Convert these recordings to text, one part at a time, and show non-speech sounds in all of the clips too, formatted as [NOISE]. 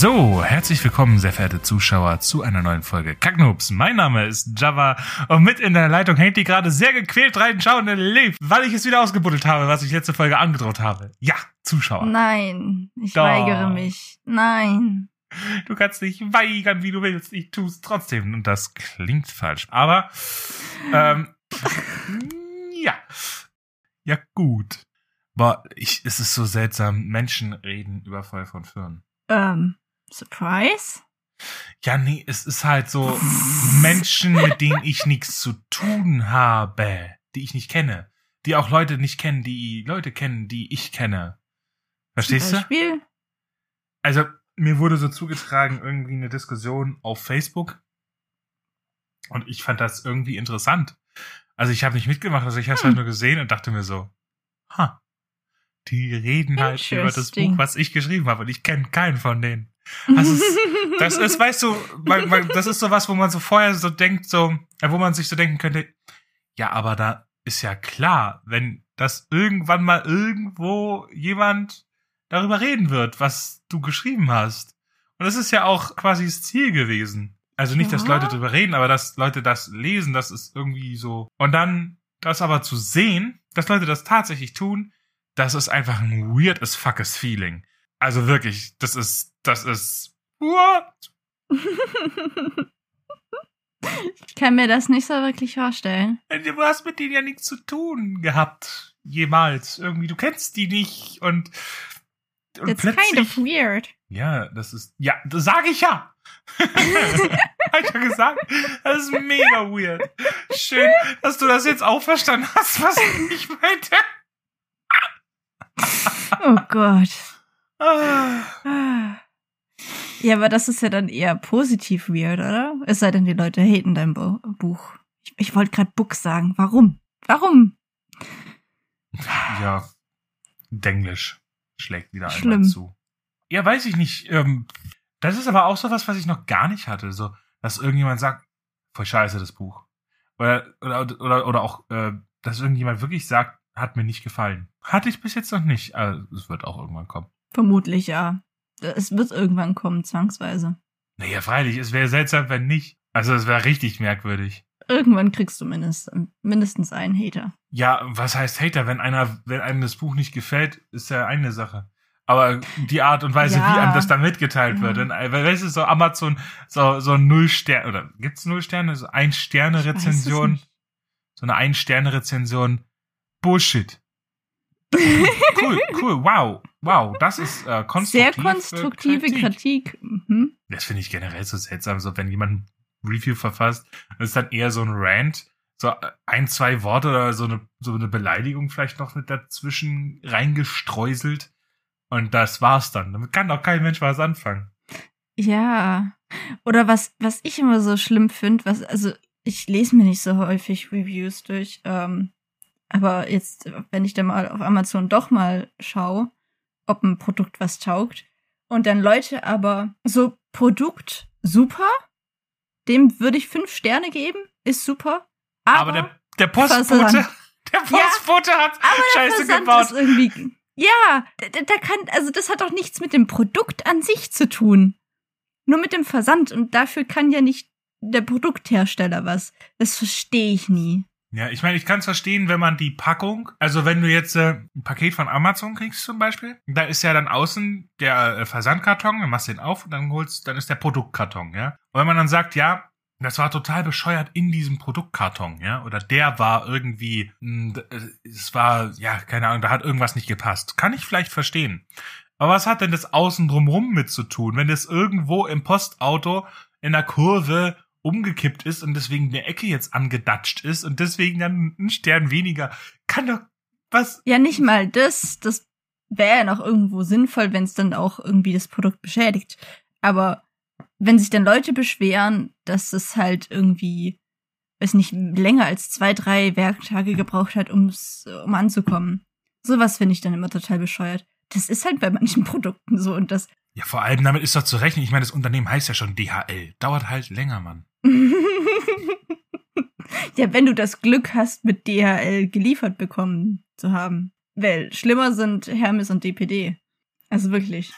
So, herzlich willkommen, sehr verehrte Zuschauer, zu einer neuen Folge Kacknoobs. Mein Name ist Java und mit in der Leitung hängt die gerade sehr gequält reinschauende Liv, weil ich es wieder ausgebuddelt habe, was ich letzte Folge angedroht habe. Ja, Zuschauer. Nein, ich Doch. weigere mich. Nein. Du kannst dich weigern, wie du willst. Ich tue es trotzdem. Und das klingt falsch. Aber, ähm, [LAUGHS] ja. Ja, gut. Boah, ich, es ist so seltsam. Menschen reden über Feuer von Firnen. Ähm, Surprise? Ja, nee, es ist halt so Menschen, mit denen ich nichts zu tun habe, die ich nicht kenne. Die auch Leute nicht kennen, die Leute kennen, die ich kenne. Verstehst du? Beispiel? Also, mir wurde so zugetragen, irgendwie eine Diskussion auf Facebook. Und ich fand das irgendwie interessant. Also, ich habe nicht mitgemacht, also ich habe es halt nur gesehen und dachte mir so, ha, die reden halt über das. Buch, was ich geschrieben habe und ich kenne keinen von denen. Also, es, [LAUGHS] das ist, weißt du, man, man, das ist so was, wo man so vorher so denkt, so, äh, wo man sich so denken könnte, ja, aber da ist ja klar, wenn das irgendwann mal irgendwo jemand darüber reden wird, was du geschrieben hast. Und das ist ja auch quasi das Ziel gewesen. Also nicht, dass Ja. Leute darüber reden, aber dass Leute das lesen, das ist irgendwie so. Und dann das aber zu sehen, dass Leute das tatsächlich tun, das ist einfach ein weird as fuckes Feeling. Also wirklich, das ist, das ist, what? ich kann mir das nicht so wirklich vorstellen. Du hast mit denen ja nichts zu tun gehabt. Jemals. Irgendwie, du kennst die nicht und, und plötzlich. kind of weird. Ja, das ist, ja, das sage ich ja. [LAUGHS] Hab ich ja gesagt. Das ist mega weird. Schön, dass du das jetzt auch verstanden hast, was ich meinte. Oh Gott. Ah. Ja, aber das ist ja dann eher positiv weird, oder? Es sei denn, die Leute haten dein Buch. Ich, ich wollte gerade Book sagen. Warum? Warum? Ja, Denglisch schlägt wieder einmal Schlimm. zu. Ja, weiß ich nicht. Ähm, das ist aber auch so was, was ich noch gar nicht hatte. So, dass irgendjemand sagt, voll scheiße, das Buch. Oder, oder, oder, oder auch, äh, dass irgendjemand wirklich sagt, hat mir nicht gefallen. Hatte ich bis jetzt noch nicht. Also, es wird auch irgendwann kommen. Vermutlich ja. Es wird irgendwann kommen, zwangsweise. Naja, freilich, es wäre seltsam, wenn nicht. Also, es wäre richtig merkwürdig. Irgendwann kriegst du mindest, mindestens einen Hater. Ja, was heißt Hater? Wenn einer, wenn einem das Buch nicht gefällt, ist ja eine Sache. Aber die Art und Weise, Ja. wie einem das dann mitgeteilt Ja. wird, dann, äh, weil weißt du, so Amazon, so, so null Sterne, oder gibt's null Sterne? So ein Sterne Ich weiß es Rezension, nicht. so eine ein Sterne Rezension, Bullshit. Cool, cool, wow, wow, das ist äh, konstruktiv. Sehr konstruktive äh, Kritik. Mhm. Das finde ich generell so seltsam, so wenn jemand ein Review verfasst, ist dann eher so ein Rant, so ein, zwei Worte oder so eine, so eine Beleidigung vielleicht noch mit dazwischen reingestreuselt. Und das war's dann. Damit kann doch kein Mensch was anfangen. Ja. Oder was, was ich immer so schlimm finde, was, also ich lese mir nicht so häufig Reviews durch, ähm, aber jetzt, wenn ich da mal auf Amazon doch mal schaue, ob ein Produkt was taugt, und dann Leute aber so Produkt super, dem würde ich fünf Sterne geben, ist super. Aber, Aber, der, der Postbote, [LAUGHS] der Postbote hat aber der Scheiße Versand gebaut. ist irgendwie. Ja, da, da kann, also das hat doch nichts mit dem Produkt an sich zu tun. Nur mit dem Versand. Und dafür kann ja nicht der Produkthersteller was. Das verstehe ich nie. Ja, ich meine, ich kann es verstehen, wenn man die Packung, also wenn du jetzt äh, ein Paket von Amazon kriegst zum Beispiel, da ist ja dann außen der äh, Versandkarton, dann machst du den auf und dann holst, dann ist der Produktkarton, ja. Und wenn man dann sagt, ja, das war total bescheuert in diesem Produktkarton, ja, oder der war irgendwie, mh, d- äh, es war, ja, keine Ahnung, da hat irgendwas nicht gepasst. Kann ich vielleicht verstehen. Aber was hat denn das außen drumrum mit zu tun, wenn das irgendwo im Postauto in der Kurve umgekippt ist und deswegen eine Ecke jetzt angedatscht ist und deswegen dann ein Stern weniger. Kann doch was? Ja, nicht mal das. Das wäre ja noch irgendwo sinnvoll, wenn es dann auch irgendwie das Produkt beschädigt. Aber wenn sich dann Leute beschweren, dass es halt irgendwie, weiß nicht, länger als zwei, drei Werktage gebraucht hat, ums, um anzukommen. Sowas finde ich dann immer total bescheuert. Das ist halt bei manchen [LAUGHS] Produkten so und das. Ja, vor allem damit ist doch zu rechnen. Ich meine, das Unternehmen heißt ja schon DHL. Dauert halt länger, Mann. [LAUGHS] ja, wenn du das Glück hast, mit DHL geliefert bekommen zu haben. Weil schlimmer sind Hermes und DPD. Also wirklich.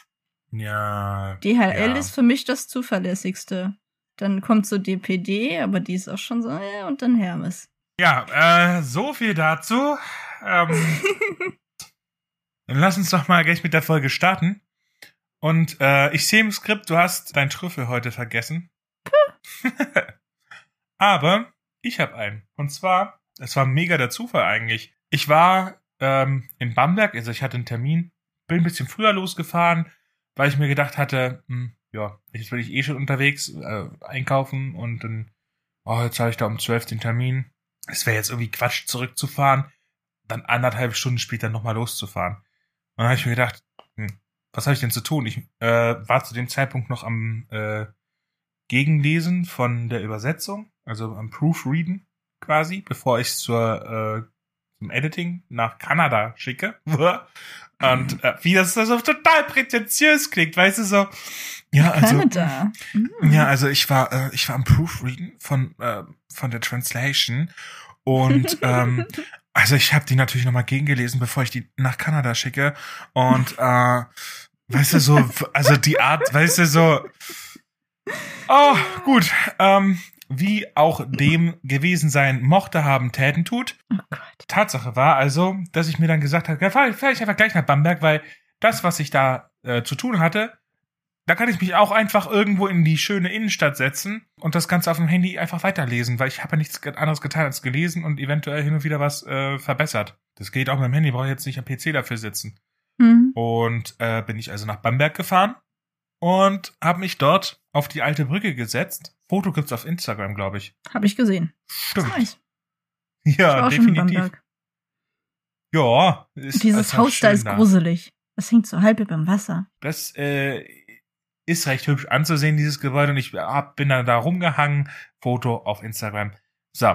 Ja. DHL ja. ist für mich das zuverlässigste. Dann kommt so DPD, aber die ist auch schon so, äh, und dann Hermes. Ja, äh, so viel dazu. Ähm, [LAUGHS] dann lass uns doch mal gleich mit der Folge starten. Und äh, ich sehe im Skript, du hast dein Trüffel heute vergessen. [LAUGHS] Aber ich habe einen. Und zwar, es war mega der Zufall eigentlich. Ich war ähm, in Bamberg, also ich hatte einen Termin, bin ein bisschen früher losgefahren, weil ich mir gedacht hatte, hm, ja, jetzt bin ich eh schon unterwegs, äh, einkaufen und dann, oh, jetzt habe ich da um 12 den Termin. Es wäre jetzt irgendwie Quatsch, zurückzufahren, dann anderthalb Stunden später nochmal loszufahren. Und dann habe ich mir gedacht, hm, was habe ich denn zu tun? Ich äh, war zu dem Zeitpunkt noch am äh, Gegenlesen von der Übersetzung, also am Proofreaden quasi, bevor ich zur äh, zum Editing nach Kanada schicke. [LAUGHS] Und äh, wie das so total prätentiös klingt, weißt du so. Ja, also Kanada. [LAUGHS] Ja, also ich war äh, ich war am Proofreaden von äh, von der Translation und [LAUGHS] ähm, also ich habe die natürlich nochmal gegengelesen, bevor ich die nach Kanada schicke und äh, weißt du so, also die Art, weißt du so. Oh, gut. Ähm, wie auch dem gewesen sein mochte, haben Täten tut. Oh. Tatsache war also, dass ich mir dann gesagt habe, ja, fahr ich, fahr ich einfach gleich nach Bamberg, weil das, was ich da äh, zu tun hatte, da kann ich mich auch einfach irgendwo in die schöne Innenstadt setzen und das Ganze auf dem Handy einfach weiterlesen, weil ich habe ja nichts anderes getan als gelesen und eventuell hin und wieder was äh, verbessert. Das geht auch mit dem Handy, brauche ich jetzt nicht am PC dafür sitzen. Mhm. Und äh, bin ich also nach Bamberg gefahren und habe mich dort auf die alte Brücke gesetzt. Foto gibt's auf Instagram, glaube ich. Habe ich gesehen. Stimmt. Nice. Ich Ja, definitiv. Ja, ist Dieses Haus da ist gruselig. Das hängt so halb über dem Wasser. Das äh, ist recht hübsch anzusehen, dieses Gebäude. Und ich hab, bin dann da rumgehangen. Foto auf Instagram. So.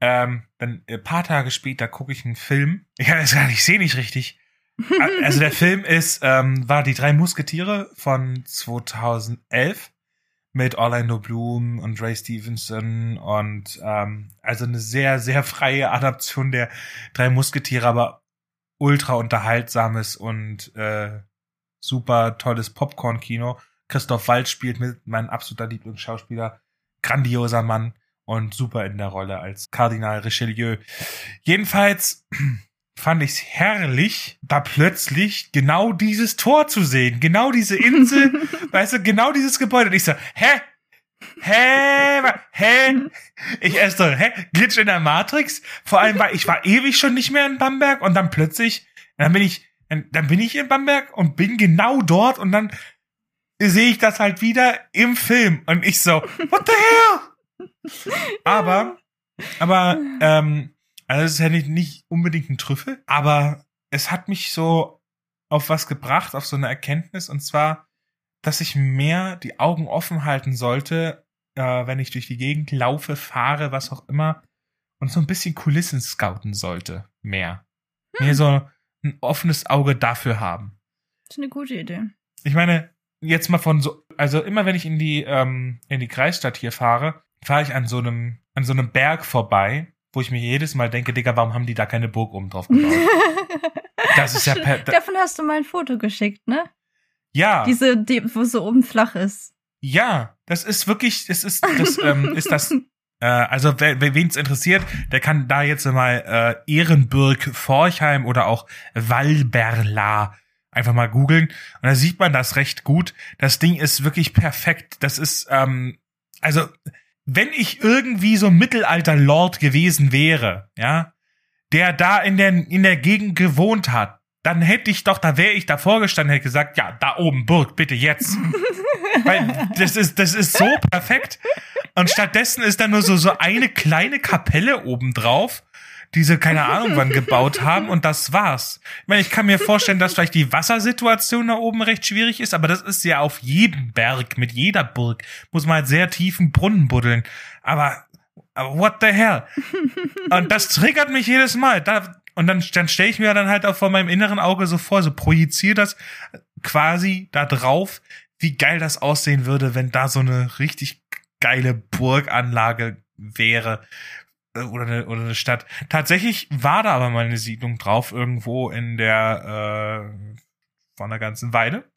Ähm, dann ein paar Tage später gucke ich einen Film. [LAUGHS] Ja, ist gar nicht, ich sehe nicht richtig. [LAUGHS] Also der Film ist, ähm, war die drei Musketiere von 2011 mit Orlando Bloom und Ray Stevenson und ähm, also eine sehr, sehr freie Adaption der drei Musketiere, aber ultra unterhaltsames und äh, super tolles Popcorn-Kino. Christoph Waltz spielt mit, mein absoluter Lieblingsschauspieler, grandioser Mann und super in der Rolle als Kardinal Richelieu. Jedenfalls fand ich's herrlich, da plötzlich genau dieses Tor zu sehen, genau diese Insel, [LAUGHS] weißt du, genau dieses Gebäude. Und ich so, hä? Hä? Hä? Ich erst so, hä? Glitch in der Matrix? Vor allem, weil ich war ewig schon nicht mehr in Bamberg und dann plötzlich, dann bin ich, dann, dann bin ich in Bamberg und bin genau dort und dann sehe ich das halt wieder im Film und ich so, what the hell? [LAUGHS] Aber, aber, ähm, also es ist ja nicht, nicht unbedingt ein Trüffel, aber es hat mich so auf was gebracht, auf so eine Erkenntnis, und zwar, dass ich mehr die Augen offen halten sollte, äh, wenn ich durch die Gegend laufe, fahre, was auch immer, und so ein bisschen Kulissen scouten sollte. Mehr. Mehr so ein offenes Auge dafür haben. Das ist eine gute Idee. Ich meine, jetzt mal von so, also immer wenn ich in die, ähm, in die Kreisstadt hier fahre, fahre ich an so einem, an so einem Berg vorbei, wo ich mir jedes Mal denke, Digga, warum haben die da keine Burg oben drauf gebaut? [LAUGHS] Das ist ja per- da- Davon hast du mal ein Foto geschickt, ne? ja, Diese, die, wo so oben flach ist. ja, das ist wirklich, das ist, das ähm, [LAUGHS] ist das, äh, also wer, wer wen's interessiert, der kann da jetzt mal äh, Ehrenburg Forchheim oder auch Walberla einfach mal googeln und da sieht man das recht gut. Das Ding ist wirklich perfekt. Das ist, ähm, also wenn ich irgendwie so ein Mittelalter-Lord gewesen wäre, ja, der da in der, in der Gegend gewohnt hat, dann hätte ich doch, da wäre ich davor gestanden, hätte gesagt, ja, da oben, Burg, bitte jetzt. [LAUGHS] Weil das ist, das ist so perfekt. Und stattdessen ist da nur so, so eine kleine Kapelle obendrauf, die sie keine Ahnung wann gebaut haben und das war's. Ich meine, ich kann mir vorstellen, dass vielleicht die Wassersituation da oben recht schwierig ist, aber das ist ja auf jedem Berg, mit jeder Burg, muss man halt sehr tiefen Brunnen buddeln. Aber, aber what the hell? Und das triggert mich jedes Mal. Da, und dann, dann stelle ich mir dann halt auch vor meinem inneren Auge so vor, so projiziere das quasi da drauf, wie geil das aussehen würde, wenn da so eine richtig geile Burganlage wäre oder eine, oder eine Stadt. Tatsächlich war da aber mal eine Siedlung drauf, irgendwo in der äh, von der ganzen Weide.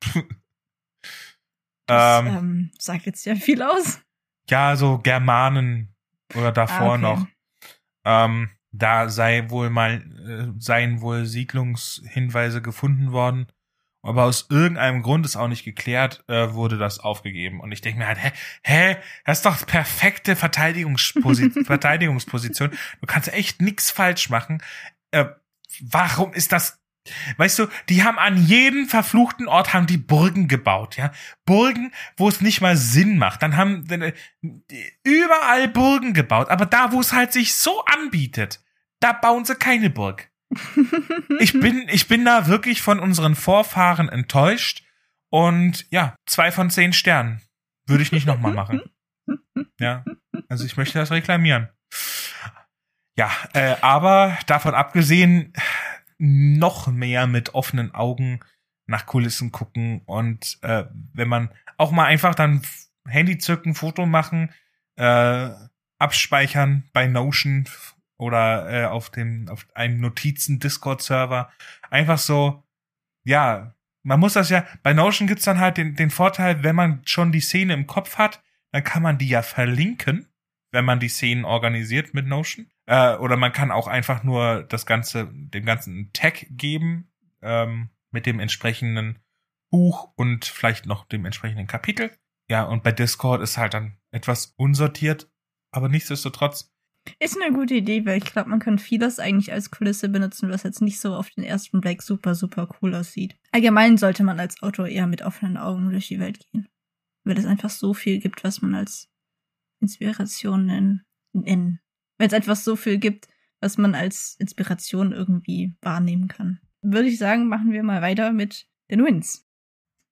Das Ähm, ähm, sagt jetzt ja viel aus. ja, so Germanen oder davor Ah, okay. noch. Ähm, da sei wohl mal, äh, seien wohl Siedlungshinweise gefunden worden. Aber aus irgendeinem Grund ist auch nicht geklärt, äh, wurde das aufgegeben. Und ich denke mir halt, hä, hä, das ist doch perfekte Verteidigungsposi [LAUGHS] Verteidigungsposition. Du kannst echt nix falsch machen. Äh, warum ist das Weißt du, die haben an jedem verfluchten Ort haben die Burgen gebaut, ja. Burgen, wo es nicht mal Sinn macht. Dann haben äh, überall Burgen gebaut. Aber da, wo es halt sich so anbietet, da bauen sie keine Burg. Ich bin, ich bin da wirklich von unseren Vorfahren enttäuscht. Und ja, zwei von zehn Sternen. Würde ich nicht nochmal machen. Ja, also ich möchte das reklamieren. Ja, äh, aber davon abgesehen, noch mehr mit offenen Augen nach Kulissen gucken und äh, wenn man auch mal einfach dann Handy zücken, Foto machen, äh, abspeichern bei Notion oder äh, auf dem auf einem Notizen Discord Server einfach so ja man muss das ja bei Notion gibt's dann halt den den Vorteil wenn man schon die Szene im Kopf hat dann kann man die ja verlinken wenn man die Szenen organisiert mit Notion. Äh, oder man kann auch einfach nur das ganze dem ganzen einen Tag geben ähm, mit dem entsprechenden Buch und vielleicht noch dem entsprechenden Kapitel. Ja und bei Discord ist halt dann etwas unsortiert aber nichtsdestotrotz Ist eine gute Idee, weil ich glaube, man kann vieles eigentlich als Kulisse benutzen, was jetzt nicht so auf den ersten Blick super, super cool aussieht. Allgemein sollte man als Autor eher mit offenen Augen durch die Welt gehen. Weil es einfach so viel gibt, was man als Inspiration nennen. nennen. Weil es einfach so viel gibt, was man als Inspiration irgendwie wahrnehmen kann. Würde ich sagen, machen wir mal weiter mit den Wins.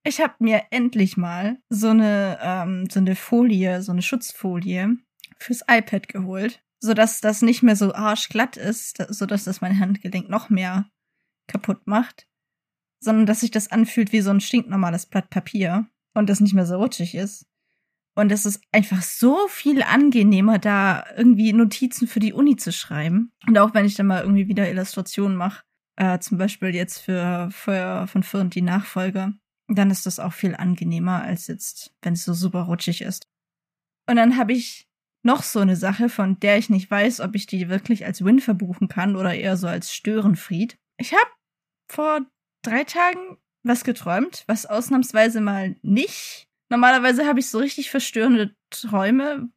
Ich habe mir endlich mal so eine, ähm, so eine Folie, so eine Schutzfolie fürs iPad geholt, sodass das nicht mehr so arschglatt ist, da- sodass das mein Handgelenk noch mehr kaputt macht, sondern dass sich das anfühlt wie so ein stinknormales Blatt Papier und das nicht mehr so rutschig ist. Und es ist einfach so viel angenehmer, da irgendwie Notizen für die Uni zu schreiben. Und auch wenn ich dann mal irgendwie wieder Illustrationen mache, äh, zum Beispiel jetzt für Feuer von Fürth die Nachfolge, dann ist das auch viel angenehmer, als jetzt, wenn es so super rutschig ist. Und dann habe ich noch so eine Sache, von der ich nicht weiß, ob ich die wirklich als Win verbuchen kann oder eher so als Störenfried. Ich habe vor drei Tagen was geträumt, was ausnahmsweise mal nicht. Normalerweise habe ich so richtig verstörende Träume,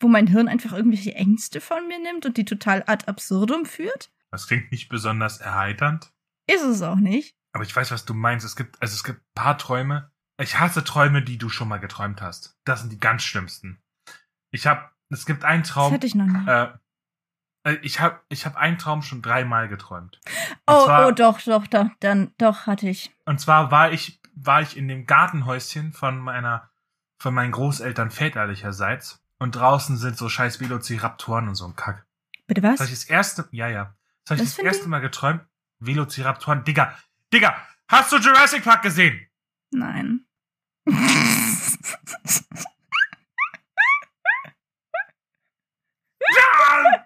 wo mein Hirn einfach irgendwelche Ängste von mir nimmt und die total ad absurdum führt. Das klingt nicht besonders erheiternd. Ist es auch nicht. Aber ich weiß, was du meinst. Es gibt, also es gibt ein paar Träume. Ich hasse Träume, die du schon mal geträumt hast. Das sind die ganz schlimmsten. Ich habe, es gibt einen Das Traum. hatte ich noch nie. Äh, äh, ich habe, ich habe einen Traum schon dreimal geträumt. Und oh, zwar, oh, doch, doch, doch, dann, doch, hatte ich. Und zwar war ich, war ich in dem Gartenhäuschen von meiner, von meinen Großeltern väterlicherseits. Und draußen sind so scheiß Velociraptoren und so ein Kack. Bitte Das was? habe ich das erste, ja, ja. Das habe ich das ein erste? Mal geträumt. Velociraptoren. Digga, Digga, hast du Jurassic Park gesehen? Nein. [LAUGHS] Ja!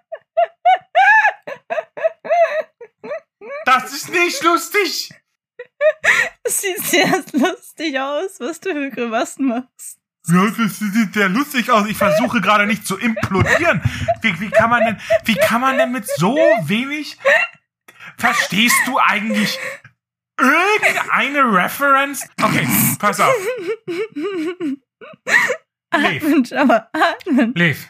Das ist nicht lustig. Das sieht sehr lustig aus, was du für Grimassen machst. Ja, das sieht sehr lustig aus. Ich versuche gerade nicht zu implodieren. Wie, wie kann man denn, wie kann man denn mit so wenig, verstehst du eigentlich irgendeine Reference? Okay, pass auf. Lev. Atmen, aber atmen. Lev,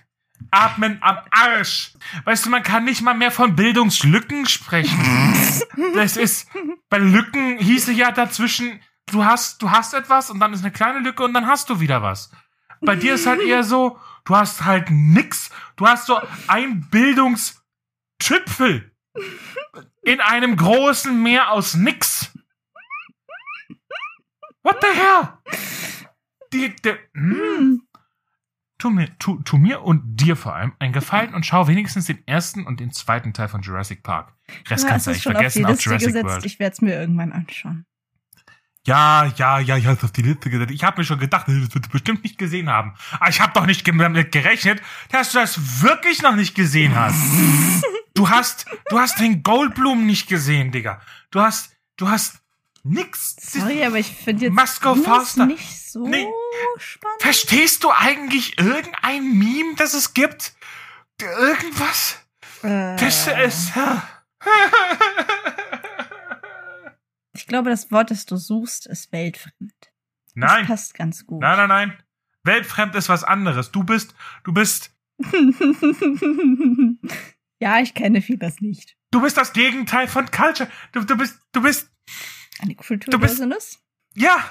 atmen am Arsch. Weißt du, man kann nicht mal mehr von Bildungslücken sprechen. Das ist, bei Lücken hieße ja dazwischen, du hast, du hast etwas und dann ist eine kleine Lücke und dann hast du wieder was. Bei dir ist halt eher so, du hast halt nix. Du hast so ein Bildungstüpfel in einem großen Meer aus nix. What the hell? Die, die, hm. Tu mir, tu, tu mir und dir vor allem einen Gefallen und schau wenigstens den ersten und den zweiten Teil von Jurassic Park. Rest Ja, kannst es du eigentlich vergessen auf auf Jurassic gesetzt. World. Ich werde es mir irgendwann anschauen. Ja, ja, ja, ich hab's auf die Liste gesetzt. Ich habe mir schon gedacht, das wird du bestimmt nicht gesehen haben. Aber ich habe doch nicht damit gerechnet, dass du das wirklich noch nicht gesehen hast. [LAUGHS] Du hast, du hast den Goldblum nicht gesehen, Digga. Du hast, du hast nix. Sorry, aber ich finde jetzt ist faster. nicht so. Nee, spannend. Verstehst du eigentlich irgendein Meme, das es gibt? Irgendwas? Äh, Das ist. [LAUGHS] ich glaube, das Wort, das du suchst, ist weltfremd. Das Nein, passt ganz gut. nein, nein, nein. Weltfremd ist was anderes. Du bist, du bist, [LAUGHS] ja, ich kenne vieles nicht. du bist das Gegenteil von Culture. Du, du bist, du bist, Eine Kultur Du bist- Business? ja.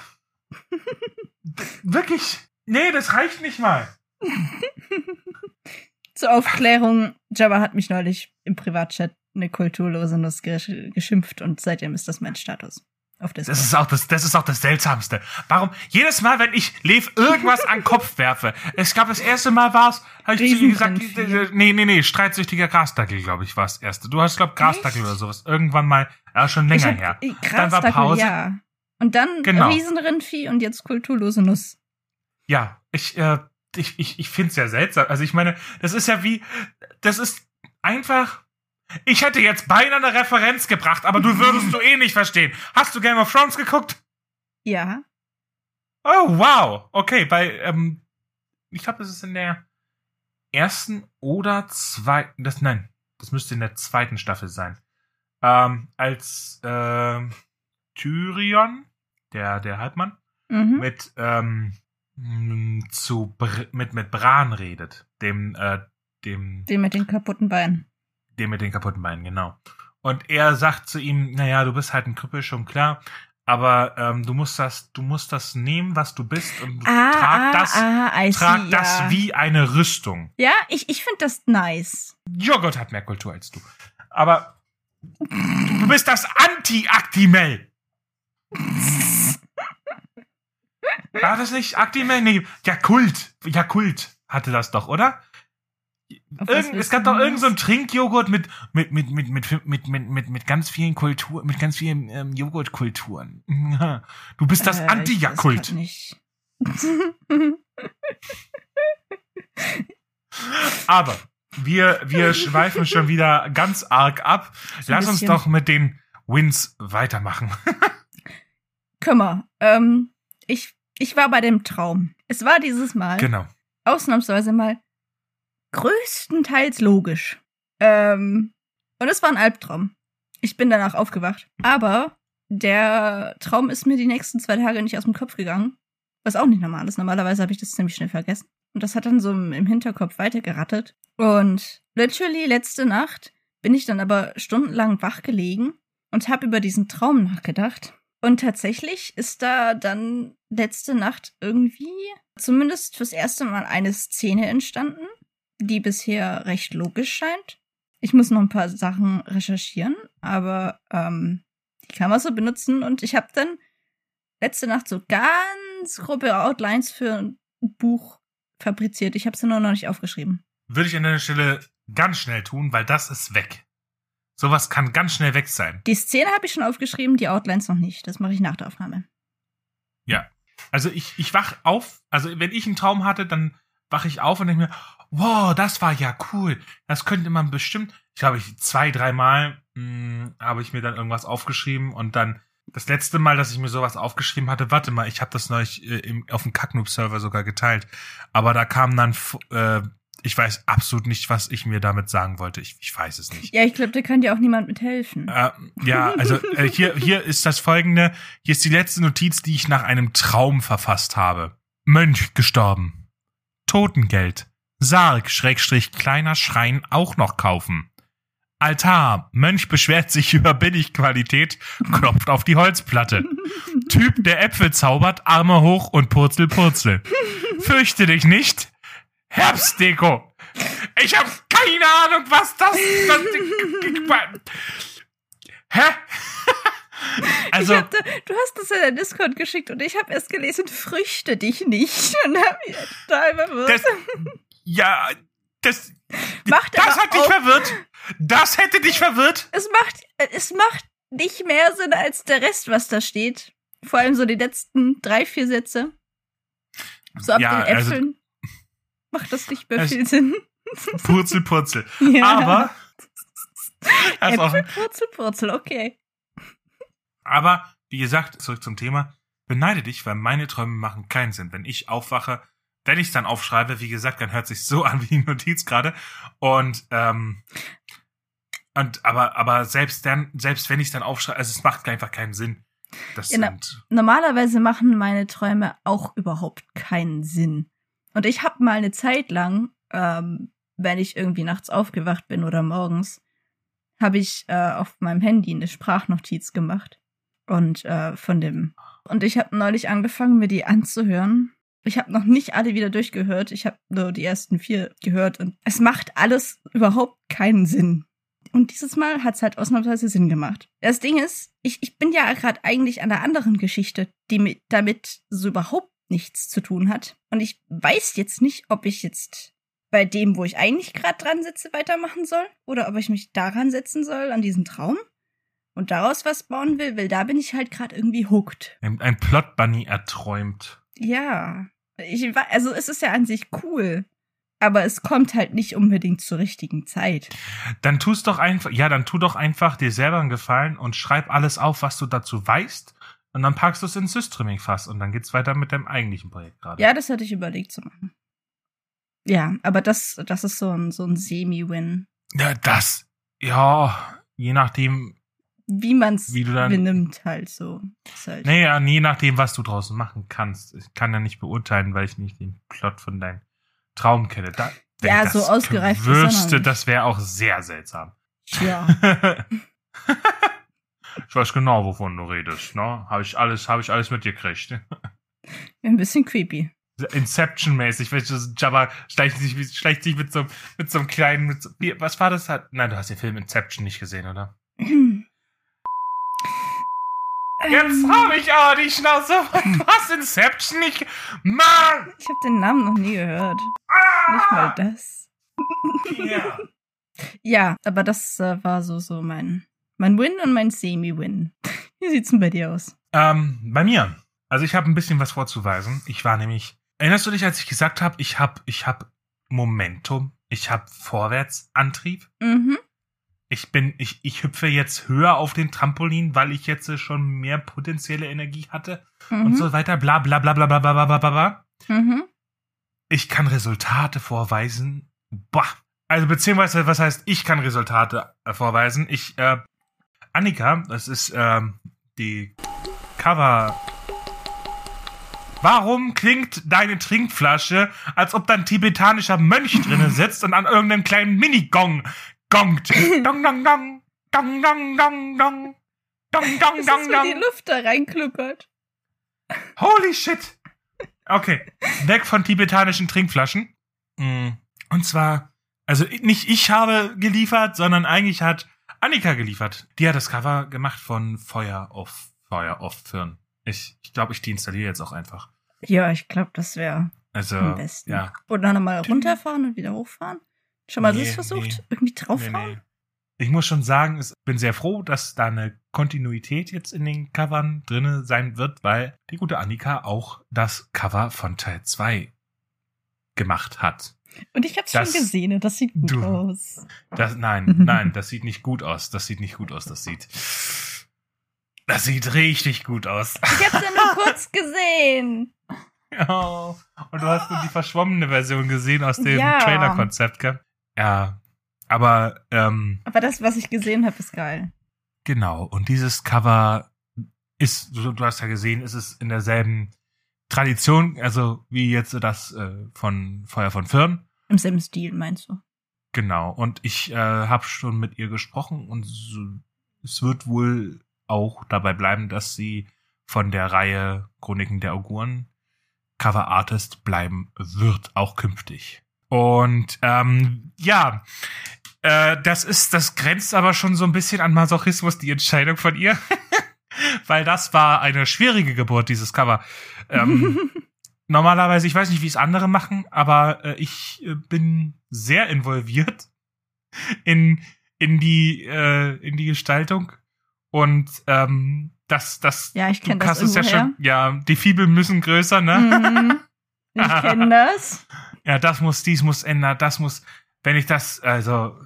Wirklich. Nee, das reicht nicht mal. [LAUGHS] Zur Aufklärung, Jabba hat mich neulich im Privatchat eine kulturlose Nuss gesch geschimpft und seitdem ist das mein Status. Auf Discord. Das ist auch das, das ist auch das Seltsamste. Warum? Jedes Mal, wenn ich Lev irgendwas an den Kopf werfe, es gab das erste Mal war's, habe ich zu ihr gesagt, Riesenrindvieh. nee, nee, nee, streitsüchtiger Grasdackel, glaube ich, war das erste. Du hast, glaub, Grasdackel oder sowas. Irgendwann mal, ja, schon länger hab- her. äh, Dann war Pause. Ja. Und dann Genau. Riesenrindvieh und jetzt kulturlose Nuss. Ja, ich, äh, ich, ich, ich find's ja seltsam. Also ich meine, das ist ja wie, das ist einfach. Ich hätte jetzt beinahe eine Referenz gebracht, aber du würdest [LAUGHS] du eh nicht verstehen. Hast du Game of Thrones geguckt? Ja. Oh, wow. Okay, bei, ähm, ich glaube, das ist in der ersten oder zweiten, das, nein, das müsste in der zweiten Staffel sein. Ähm, als, ähm, Tyrion, der, der Halbmann, Mhm. mit, ähm, zu, Br mit, mit Bran redet. Dem, äh, dem, Den mit den kaputten Beinen. Dem mit den kaputten Beinen, genau. Und er sagt zu ihm, naja, du bist halt ein Krüppel, schon klar, aber ähm, du musst das, du musst das nehmen, was du bist und Ah, trag ah, das, ah, I trag see, das ja. wie eine Rüstung. Ja, ich, ich finde das nice. Joghurt hat mehr Kultur als du. Aber du bist das Anti-Actimel. War das nicht Actimel? Nee, Jakult. Jakult hatte das doch, oder? Irgend, es gab doch irgend so einen Trinkjoghurt mit, mit, mit, mit, mit, mit, mit, mit, mit ganz vielen Kultur, mit ganz vielen ähm, Joghurtkulturen. [LAUGHS] Du bist das Äh, Anti-Jakult. [LAUGHS] Aber wir, wir schweifen schon wieder ganz arg ab. So Lass uns doch mit den Wins weitermachen. [LAUGHS] Kümmer. Ähm, ich, ich war bei dem Traum. Es war dieses Mal genau. ausnahmsweise mal größtenteils logisch. Ähm, und es war ein Albtraum. Ich bin danach aufgewacht. Aber der Traum ist mir die nächsten zwei Tage nicht aus dem Kopf gegangen. Was auch nicht normal ist. Normalerweise habe ich das ziemlich schnell vergessen. Und das hat dann so im Hinterkopf weitergerattet. Und literally letzte Nacht bin ich dann aber stundenlang wach gelegen und habe über diesen Traum nachgedacht. Und tatsächlich ist da dann letzte Nacht irgendwie zumindest fürs erste Mal eine Szene entstanden, die bisher recht logisch scheint. Ich muss noch ein paar Sachen recherchieren, aber ähm, die kann man so benutzen. Und ich habe dann letzte Nacht so ganz grobe Outlines für ein Buch fabriziert. Ich habe sie nur noch nicht aufgeschrieben. Würde ich an deiner Stelle ganz schnell tun, weil das ist weg. Sowas kann ganz schnell weg sein. Die Szene habe ich schon aufgeschrieben, die Outlines noch nicht. Das mache ich nach der Aufnahme. Also ich, ich wach auf, also wenn ich einen Traum hatte, dann wache ich auf und denke mir, wow, das war ja cool. Das könnte man bestimmt, ich glaube, ich zwei, dreimal mh, habe ich mir dann irgendwas aufgeschrieben und dann das letzte Mal, dass ich mir sowas aufgeschrieben hatte, warte mal, ich habe das neulich äh, im, auf dem Kacknoob-Server sogar geteilt. Aber da kam dann, äh, ich weiß absolut nicht, was ich mir damit sagen wollte. Ich, ich weiß es nicht. Ja, ich glaube, da kann dir auch niemand mithelfen. Äh, ja, also [LAUGHS] äh, hier, hier ist das folgende. Hier ist die letzte Notiz, die ich nach einem Traum verfasst habe. Mönch gestorben. Totengeld. Sarg, Schrägstrich, kleiner Schrein auch noch kaufen. Altar. Mönch beschwert sich [LAUGHS] über Billigqualität, klopft auf die Holzplatte. Typ, der Äpfel zaubert, Arme hoch und purzel, purzel. Fürchte dich nicht. Herbstdeko. Ich habe keine Ahnung, was das... das Hä? [LAUGHS] Also, hab da, du hast das in der Discord geschickt und ich habe erst gelesen, früchte dich nicht. Und hab mich total verwirrt. das, ja, das, Macht das hat dich verwirrt. Das hätte dich verwirrt. es macht, es macht nicht mehr Sinn als der Rest, was da steht. Vor allem so die letzten drei, vier Sätze. So ab Ja, den also- Äpfeln macht das nicht mehr Es- viel Sinn. Purzel, Purzel. [LAUGHS] Ja. Aber, [LAUGHS] also, Äpfel, Purzel, Purzel, okay. aber, wie gesagt, zurück zum Thema. beneide dich, weil meine Träume machen keinen Sinn. Wenn ich aufwache, wenn ich dann aufschreibe, wie gesagt, dann hört sich so an wie die Notiz gerade. Und ähm, und aber aber selbst dann, selbst wenn ich dann aufschreibe, also es macht einfach keinen Sinn. Das Ja, sind Normalerweise machen meine Träume auch überhaupt keinen Sinn. Und ich habe mal eine Zeit lang, ähm, wenn ich irgendwie nachts aufgewacht bin oder morgens, habe ich äh, auf meinem Handy eine Sprachnotiz gemacht. Und äh, von dem. Und ich habe neulich angefangen, mir die anzuhören. Ich habe noch nicht alle wieder durchgehört. Ich habe nur die ersten vier gehört. Und es macht alles überhaupt keinen Sinn. Und dieses Mal hat's halt ausnahmsweise Sinn gemacht. Das Ding ist, ich, ich bin ja gerade eigentlich an einer anderen Geschichte, die mit, damit so überhaupt nichts zu tun hat. Und ich weiß jetzt nicht, ob ich jetzt bei dem, wo ich eigentlich gerade dran sitze, weitermachen soll oder ob ich mich daran setzen soll, an diesen Traum und daraus was bauen will, weil da bin ich halt gerade irgendwie hooked. ein, ein Plot Bunny erträumt. Ja, ich, also es ist ja an sich cool, aber es kommt halt nicht unbedingt zur richtigen Zeit. Dann tust doch einfach, ja, dann tu doch einfach dir selber einen Gefallen und schreib alles auf, was du dazu weißt. Und dann packst du es ins Systreaming fast und dann geht's weiter mit deinem eigentlichen Projekt gerade. Ja, das hatte ich überlegt zu machen. Ja, aber das, das ist so ein, so ein Semi-Win. Ja, das, ja, je nachdem, Wie du dann- benimmt halt so. Halt. naja, je nachdem, was du draußen machen kannst. Ich kann ja nicht beurteilen, weil ich nicht den Plot von deinem Traum kenne. Da, Ja, so ausgereift er wüsste, das wäre auch sehr seltsam. Tja. [LAUGHS] ich weiß genau, wovon du redest, ne? Habe ich alles, habe ich alles mitgekriegt. [LAUGHS] Ein bisschen creepy. Inception-mäßig, weißt du, Jabba schleicht sich, schleicht sich mit so, mit so einem kleinen, mit so, was war das? Nein, du hast den Film Inception nicht gesehen, oder? Jetzt Ähm, habe ich aber die Schnauze. [LAUGHS] Hast Inception nicht. Mann! Ich habe den Namen noch nie gehört. Nicht mal das. Ja. [LAUGHS] Ja, aber das äh, war so, so mein, mein Win und mein Semi-Win. [LAUGHS] Wie sieht's denn bei dir aus? Ähm, bei mir. Also ich habe ein bisschen was vorzuweisen. Ich war nämlich. Erinnerst du dich, als ich gesagt habe, ich habe, ich habe Momentum, ich habe Vorwärtsantrieb. Mhm. Ich bin, ich, ich hüpfe jetzt höher auf den Trampolin, weil ich jetzt schon mehr potenzielle Energie hatte Mhm. und so weiter. Bla bla bla bla bla bla bla bla bla. Mhm. Ich kann Resultate vorweisen. Boah. Also beziehungsweise, was heißt, ich kann Resultate äh, vorweisen. Ich, äh, Annika, das ist ähm, die Cover. Warum klingt deine Trinkflasche, als ob da ein tibetanischer Mönch drinnen sitzt und an irgendeinem kleinen Minigong gongt? [LAUGHS] Dong, dong, dong. Dong, dong, dong, dong. Dong, dong, Das dong, ist, wenn die dong. Luft da reinkluckert. Holy shit. Okay, weg von tibetanischen Trinkflaschen. Mm, Und zwar, also nicht ich habe geliefert, sondern eigentlich hat Annika geliefert. Die hat das Cover gemacht von Feuer auf Feuer auf Firn. Ich ich, glaube, ich deinstalliere jetzt auch einfach. Ja, ich glaube, das wäre Also, am besten. ja. Oder nochmal runterfahren und wieder hochfahren? Schon mal Nee, das versucht? nee. Irgendwie Nee, drauffahren? nee. Ich muss schon sagen, ich bin sehr froh, dass da eine Kontinuität jetzt in den Covern drinne sein wird, weil die gute Annika auch das Cover von Teil 2 gemacht hat. Und ich hab's Das- schon gesehen und das sieht gut Du. aus. Das, nein, [LAUGHS] nein, das sieht nicht gut aus. Das sieht nicht gut aus. Das sieht. Das sieht richtig gut aus. Ich hab's ja nur kurz gesehen. Ja. [LAUGHS] Und du hast nur die verschwommene Version gesehen aus dem Ja. Trailer-Konzept, gell? Ja. Aber, ähm, Aber das, was ich gesehen habe, ist geil. genau. Und dieses Cover ist, du, du hast ja gesehen, ist es in derselben Tradition, also wie jetzt das äh, von Feuer von Firn. Im selben Stil, meinst du? Genau. Und ich äh, habe schon mit ihr gesprochen und so, es wird wohl auch dabei bleiben, dass sie von der Reihe Chroniken der Auguren Cover Artist bleiben wird, auch künftig. Und ähm, ja, äh, das ist, das grenzt aber schon so ein bisschen an Masochismus, die Entscheidung von ihr. [LAUGHS] Weil das war eine schwierige Geburt, dieses Cover. Ähm, [LAUGHS] normalerweise, ich weiß nicht, wie es andere machen, aber äh, ich äh, bin sehr involviert [LAUGHS] in, in die, äh, in die Gestaltung. Und ähm, das, das, Ja, ich du das es ja schon, ja, die Fibel müssen größer, ne? Mhm. Ich [LAUGHS] kenne das. Ja, das muss, dies muss ändern, das muss, wenn ich das, also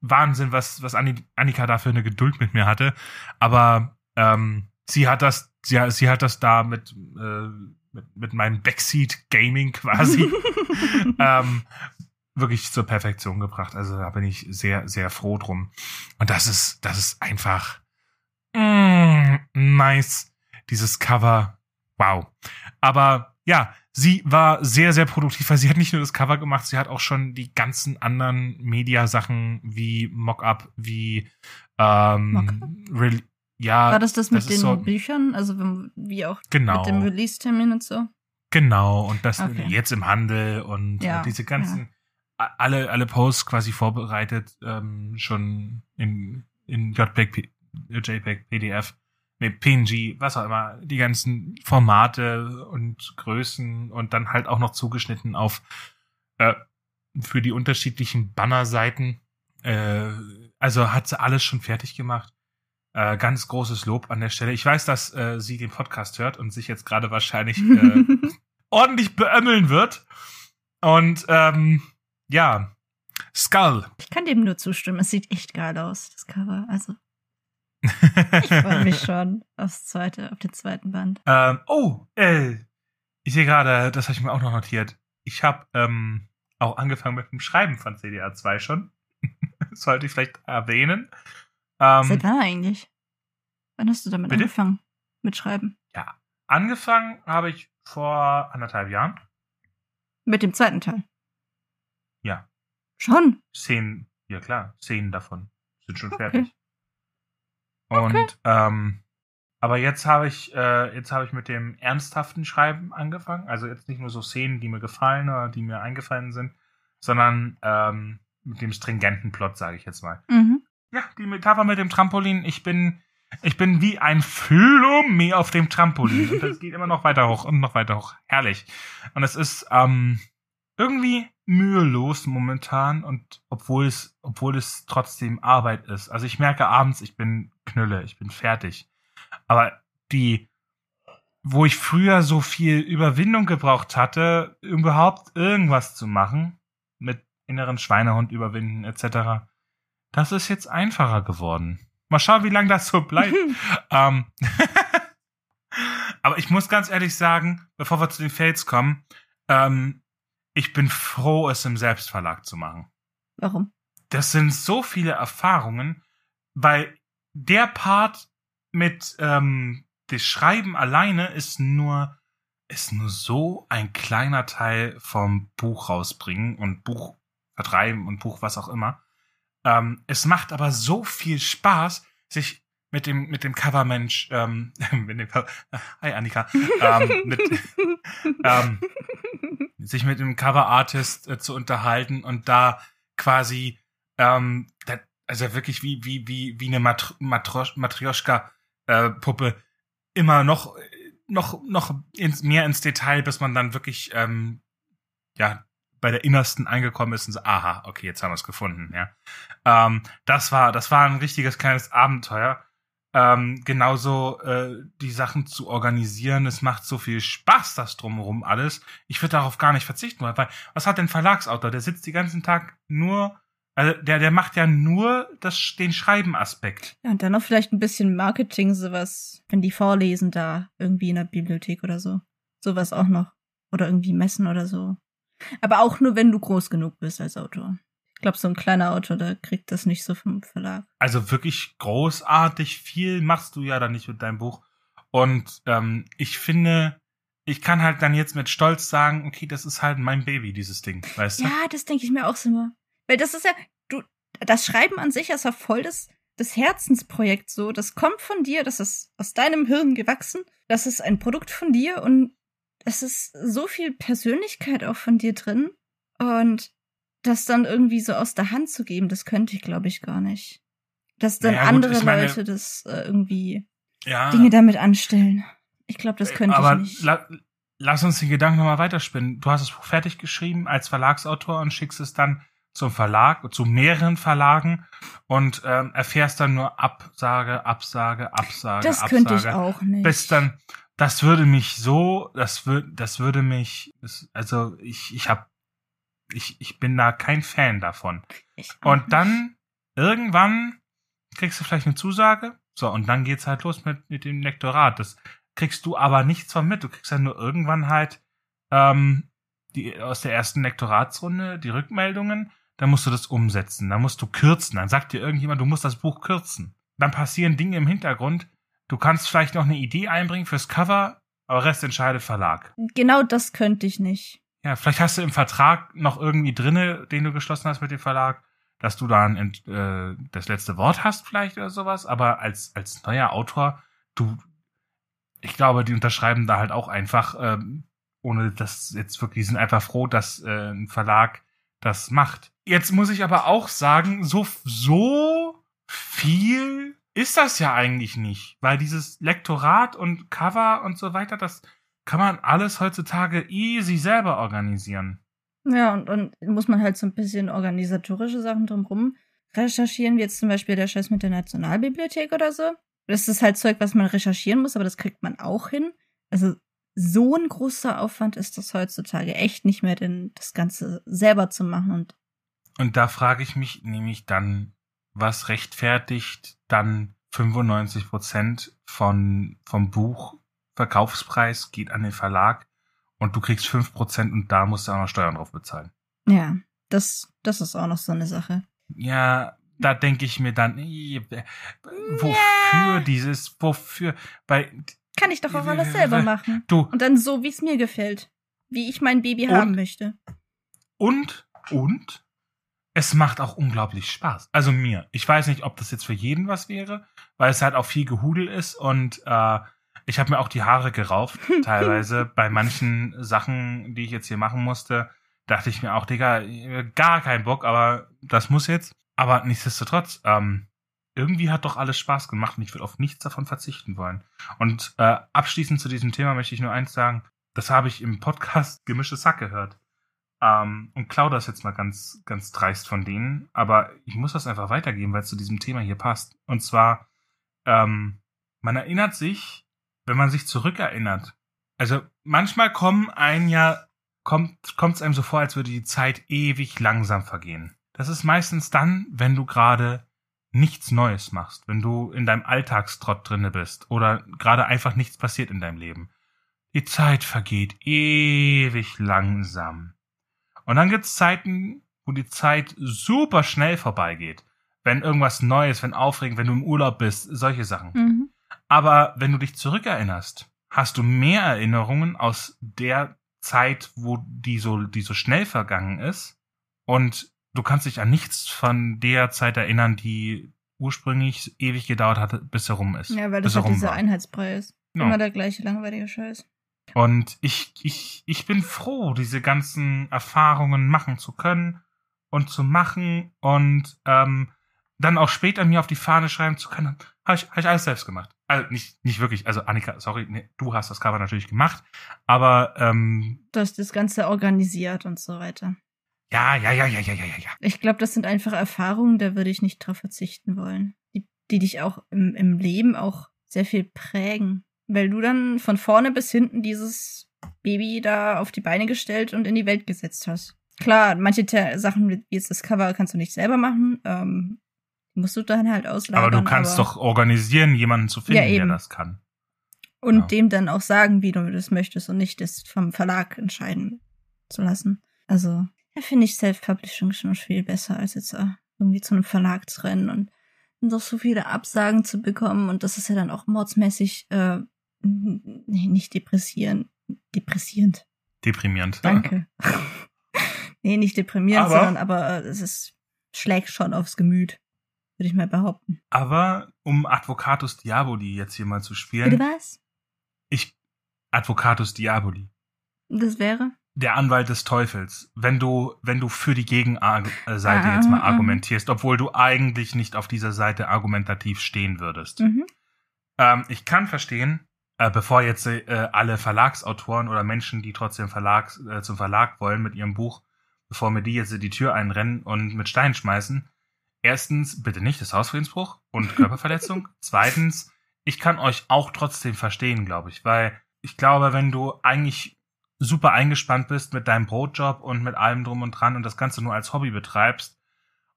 Wahnsinn, was, was Anni- Annika da für eine Geduld mit mir hatte. Aber ähm, sie hat das sie, sie hat das da mit, äh, mit, mit meinem Backseat Gaming quasi [LAUGHS] ähm, wirklich zur Perfektion gebracht. Also da bin ich sehr, sehr froh drum. Und das ist, das ist einfach mm, nice. Dieses Cover. Wow. Aber ja, sie war sehr, sehr produktiv, weil sie hat nicht nur das Cover gemacht, sie hat auch schon die ganzen anderen Media-Sachen wie Mockup, wie ähm, Mock ja. War das das mit das den so, Büchern? Also wie auch genau. mit dem Release-Termin und so? Genau, und das okay. jetzt im Handel und ja, diese ganzen, ja. alle, alle Posts quasi vorbereitet, ähm, schon in, in JPEG, JPEG, PDF, nee, PNG, was auch immer, die ganzen Formate und Größen und dann halt auch noch zugeschnitten auf äh, für die unterschiedlichen Bannerseiten. Äh, also hat sie alles schon fertig gemacht. Äh, ganz großes Lob an der Stelle. Ich weiß, dass äh, sie den Podcast hört und sich jetzt gerade wahrscheinlich äh, [LAUGHS] ordentlich beömmeln wird. Und ähm, ja, Skull. Ich kann dem nur zustimmen. Es sieht echt geil aus, das Cover. Also. Ich freue mich [LAUGHS] schon aufs zweite, auf den zweiten Band. Ähm, oh, äh, ich sehe gerade, das habe ich mir auch noch notiert. Ich habe ähm, auch angefangen mit dem Schreiben von CDA 2 schon. [LAUGHS] Sollte ich vielleicht erwähnen. Ähm, Seit wann eigentlich? Wann hast du damit bitte? angefangen? Mit Schreiben? Ja, angefangen habe ich vor anderthalb Jahren. Mit dem zweiten Teil? Ja. Schon? Szenen, ja klar, Szenen davon sind schon okay. fertig. Und okay. ähm, aber jetzt habe ich äh, jetzt habe ich mit dem ernsthaften Schreiben angefangen. Also jetzt nicht nur so Szenen, die mir gefallen oder die mir eingefallen sind, sondern ähm, mit dem stringenten Plot, sage ich jetzt mal. Mhm. Ja, die Metapher mit dem Trampolin. Ich bin, ich bin wie ein Flummi auf dem Trampolin. Und das geht immer noch weiter hoch und noch weiter hoch. Herrlich. Und es ist ähm, irgendwie mühelos momentan und obwohl es, obwohl es trotzdem Arbeit ist. Also ich merke abends, ich bin Knülle, ich bin fertig. Aber die, wo ich früher so viel Überwindung gebraucht hatte, überhaupt irgendwas zu machen, mit inneren Schweinehund überwinden etc., das ist jetzt einfacher geworden. Mal schauen, wie lange das so bleibt. [LAUGHS] ähm, [LAUGHS] aber ich muss ganz ehrlich sagen, bevor wir zu den Fails kommen, ähm, ich bin froh, es im Selbstverlag zu machen. Warum? Das sind so viele Erfahrungen, weil der Part mit ähm, das Schreiben alleine ist nur ist nur so ein kleiner Teil vom Buch rausbringen und Buch vertreiben und Buch was auch immer. Ähm, es macht aber so viel Spaß, sich mit dem mit dem Covermensch, ähm, [LAUGHS] mit dem Cover, [LAUGHS] hi Annika, ähm, mit, [LAUGHS] ähm, sich mit dem Coverartist äh, zu unterhalten und da quasi, ähm, da, also wirklich wie wie wie wie eine Mat Matrosch Matrioschka äh, Puppe immer noch noch noch ins, mehr ins Detail, bis man dann wirklich ähm, ja bei der innersten angekommen ist und so, aha, okay, jetzt haben wir es gefunden, ja. Ähm, das war, das war ein richtiges kleines Abenteuer. Ähm, genauso äh, die Sachen zu organisieren. Es macht so viel Spaß, das drumherum alles. Ich würde darauf gar nicht verzichten, weil was hat denn Verlagsautor? Der sitzt den ganzen Tag nur, also der, der macht ja nur das, den Schreibenaspekt. Ja, und dann noch vielleicht ein bisschen Marketing, sowas, wenn die vorlesen da irgendwie in der Bibliothek oder so. Sowas auch noch. Oder irgendwie messen oder so. Aber auch nur, wenn du groß genug bist als Autor. Ich glaube, so ein kleiner Autor, der kriegt das nicht so vom Verlag. Also wirklich großartig viel machst du ja dann nicht mit deinem Buch. Und ähm, ich finde, ich kann halt dann jetzt mit Stolz sagen, okay, das ist halt mein Baby, dieses Ding, weißt du? Ja, das denke ich mir auch so immer. Weil das ist ja, du, das Schreiben an sich ist ja voll das, das Herzensprojekt so. Das kommt von dir, das ist aus deinem Hirn gewachsen. Das ist ein Produkt von dir und es ist so viel Persönlichkeit auch von dir drin. Und das dann irgendwie so aus der Hand zu geben, das könnte ich, glaube ich, gar nicht. Dass dann naja, andere gut, meine, Leute das äh, irgendwie ja, Dinge damit anstellen. Ich glaube, das könnte aber ich nicht. La lass uns den Gedanken nochmal weiterspinnen. Du hast das Buch fertig geschrieben als Verlagsautor und schickst es dann zum Verlag, zu mehreren Verlagen und ähm, erfährst dann nur Absage, Absage, Absage, das Absage. könnte ich auch nicht. Bis dann, das würde mich so, das würde, das würde mich, also ich, ich habe, ich, ich bin da kein Fan davon. Und dann irgendwann kriegst du vielleicht eine Zusage. So, und dann geht's halt los mit, mit dem Lektorat. Das, kriegst du aber nichts von mit. Du kriegst dann nur irgendwann halt ähm, die aus der ersten Lektoratsrunde die Rückmeldungen, dann musst du das umsetzen, dann musst du kürzen, dann sagt dir irgendjemand, du musst das Buch kürzen. Dann passieren Dinge im Hintergrund. Du kannst vielleicht noch eine Idee einbringen fürs Cover, aber Rest entscheidet Verlag. Genau das könnte ich nicht. Ja, vielleicht hast du im Vertrag noch irgendwie drinne, den du geschlossen hast mit dem Verlag, dass du dann äh, das letzte Wort hast vielleicht oder sowas, aber als als neuer Autor, du ich glaube, die unterschreiben da halt auch einfach ähm, ohne dass jetzt wirklich, die sind einfach froh, dass äh, ein Verlag das macht. Jetzt muss ich aber auch sagen, so, so viel ist das ja eigentlich nicht, weil dieses Lektorat und Cover und so weiter, das kann man alles heutzutage easy selber organisieren. Ja, und dann muss man halt so ein bisschen organisatorische Sachen drumherum recherchieren, wie jetzt zum Beispiel der Scheiß mit der Nationalbibliothek oder so. Das ist halt Zeug, was man recherchieren muss, aber das kriegt man auch hin. Also so ein großer Aufwand ist das heutzutage echt nicht mehr, denn das Ganze selber zu machen und und da frage ich mich nämlich dann, was rechtfertigt dann 95 Prozent von vom Buch Verkaufspreis geht an den Verlag und du kriegst 5 Prozent und da musst du auch noch Steuern drauf bezahlen. Ja, das das ist auch noch so eine Sache. Ja, da denke ich mir dann, wofür ja. dieses, wofür, bei kann ich doch auch alles selber machen. Du. Und dann so, wie es mir gefällt. Wie ich mein Baby und, haben möchte. Und, und, es macht auch unglaublich Spaß. Also mir. Ich weiß nicht, ob das jetzt für jeden was wäre, weil es halt auch viel Gehudel ist und äh, ich habe mir auch die Haare gerauft, [LAUGHS] teilweise. Bei manchen Sachen, die ich jetzt hier machen musste, dachte ich mir auch, Digga, gar kein Bock, aber das muss jetzt. Aber nichtsdestotrotz, ähm, irgendwie hat doch alles Spaß gemacht und ich würde auf nichts davon verzichten wollen. Und äh, abschließend zu diesem Thema möchte ich nur eins sagen. Das habe ich im Podcast Gemische Sack gehört. Ähm, und klau das jetzt mal ganz, ganz dreist von denen. Aber ich muss das einfach weitergeben, weil es zu diesem Thema hier passt. Und zwar, ähm, man erinnert sich, wenn man sich zurückerinnert. Also manchmal kommen ein ja, kommt es einem so vor, als würde die Zeit ewig langsam vergehen. Das ist meistens dann, wenn du gerade nichts Neues machst, wenn du in deinem Alltagstrott drinne bist oder gerade einfach nichts passiert in deinem Leben. Die Zeit vergeht ewig langsam. Und dann gibt's Zeiten, wo die Zeit super schnell vorbeigeht. Wenn irgendwas Neues, wenn aufregend, wenn du im Urlaub bist, solche Sachen. Mhm. Aber wenn du dich zurückerinnerst, hast du mehr Erinnerungen aus der Zeit, wo die so, die so schnell vergangen ist. Und du kannst dich an nichts von der Zeit erinnern, die ursprünglich ewig gedauert hat, bis er rum ist. Ja, weil das halt dieser war. Einheitsbrei ist. Immer der gleiche langweilige Scheiß. Und ich, ich, ich bin froh, diese ganzen Erfahrungen machen zu können und zu machen und ähm, dann auch später mir auf die Fahne schreiben zu können, habe ich, hab ich alles selbst gemacht. Also nicht, nicht wirklich, also Annika, sorry, nee, du hast das Cover natürlich gemacht, aber ähm, Du hast das Ganze organisiert und so weiter. Ja, ja, ja, ja, ja, ja, ja. Ich glaube, das sind einfach Erfahrungen, da würde ich nicht drauf verzichten wollen. Die, die dich auch im, im Leben auch sehr viel prägen. Weil du dann von vorne bis hinten dieses Baby da auf die Beine gestellt und in die Welt gesetzt hast. Klar, manche Sachen wie jetzt das Cover kannst du nicht selber machen. Ähm, musst du dann halt auslagern. Aber du kannst aber doch organisieren, jemanden zu finden, ja, der das kann. Und ja. dem dann auch sagen, wie du das möchtest und nicht das vom Verlag entscheiden zu lassen. Also da finde ich Self-Publishing schon viel besser, als jetzt äh, irgendwie zu einem Verlag zu rennen und, und doch so viele Absagen zu bekommen. Und das ist ja dann auch mordsmäßig äh, nee, nicht depressierend. Depressierend. Deprimierend. Danke. [LAUGHS] nee, nicht deprimierend, aber, sondern aber äh, es ist, schlägt schon aufs Gemüt. Würde ich mal behaupten. Aber um Advocatus Diaboli jetzt hier mal zu spielen. Bitte was? Ich. Advocatus Diaboli. Das wäre? der Anwalt des Teufels, wenn du, wenn du für die Gegenseite ah, jetzt mal ah, ah. argumentierst, obwohl du eigentlich nicht auf dieser Seite argumentativ stehen würdest. Mhm. Ähm, ich kann verstehen, äh, bevor jetzt äh, alle Verlagsautoren oder Menschen, die trotzdem Verlag, äh, zum Verlag wollen mit ihrem Buch, bevor mir die jetzt die Tür einrennen und mit Steinen schmeißen. Erstens, bitte nicht das Hausfriedensbruch und [LAUGHS] Körperverletzung. Zweitens, ich kann euch auch trotzdem verstehen, glaube ich, weil ich glaube, wenn du eigentlich super eingespannt bist mit deinem Brotjob und mit allem drum und dran und das Ganze nur als Hobby betreibst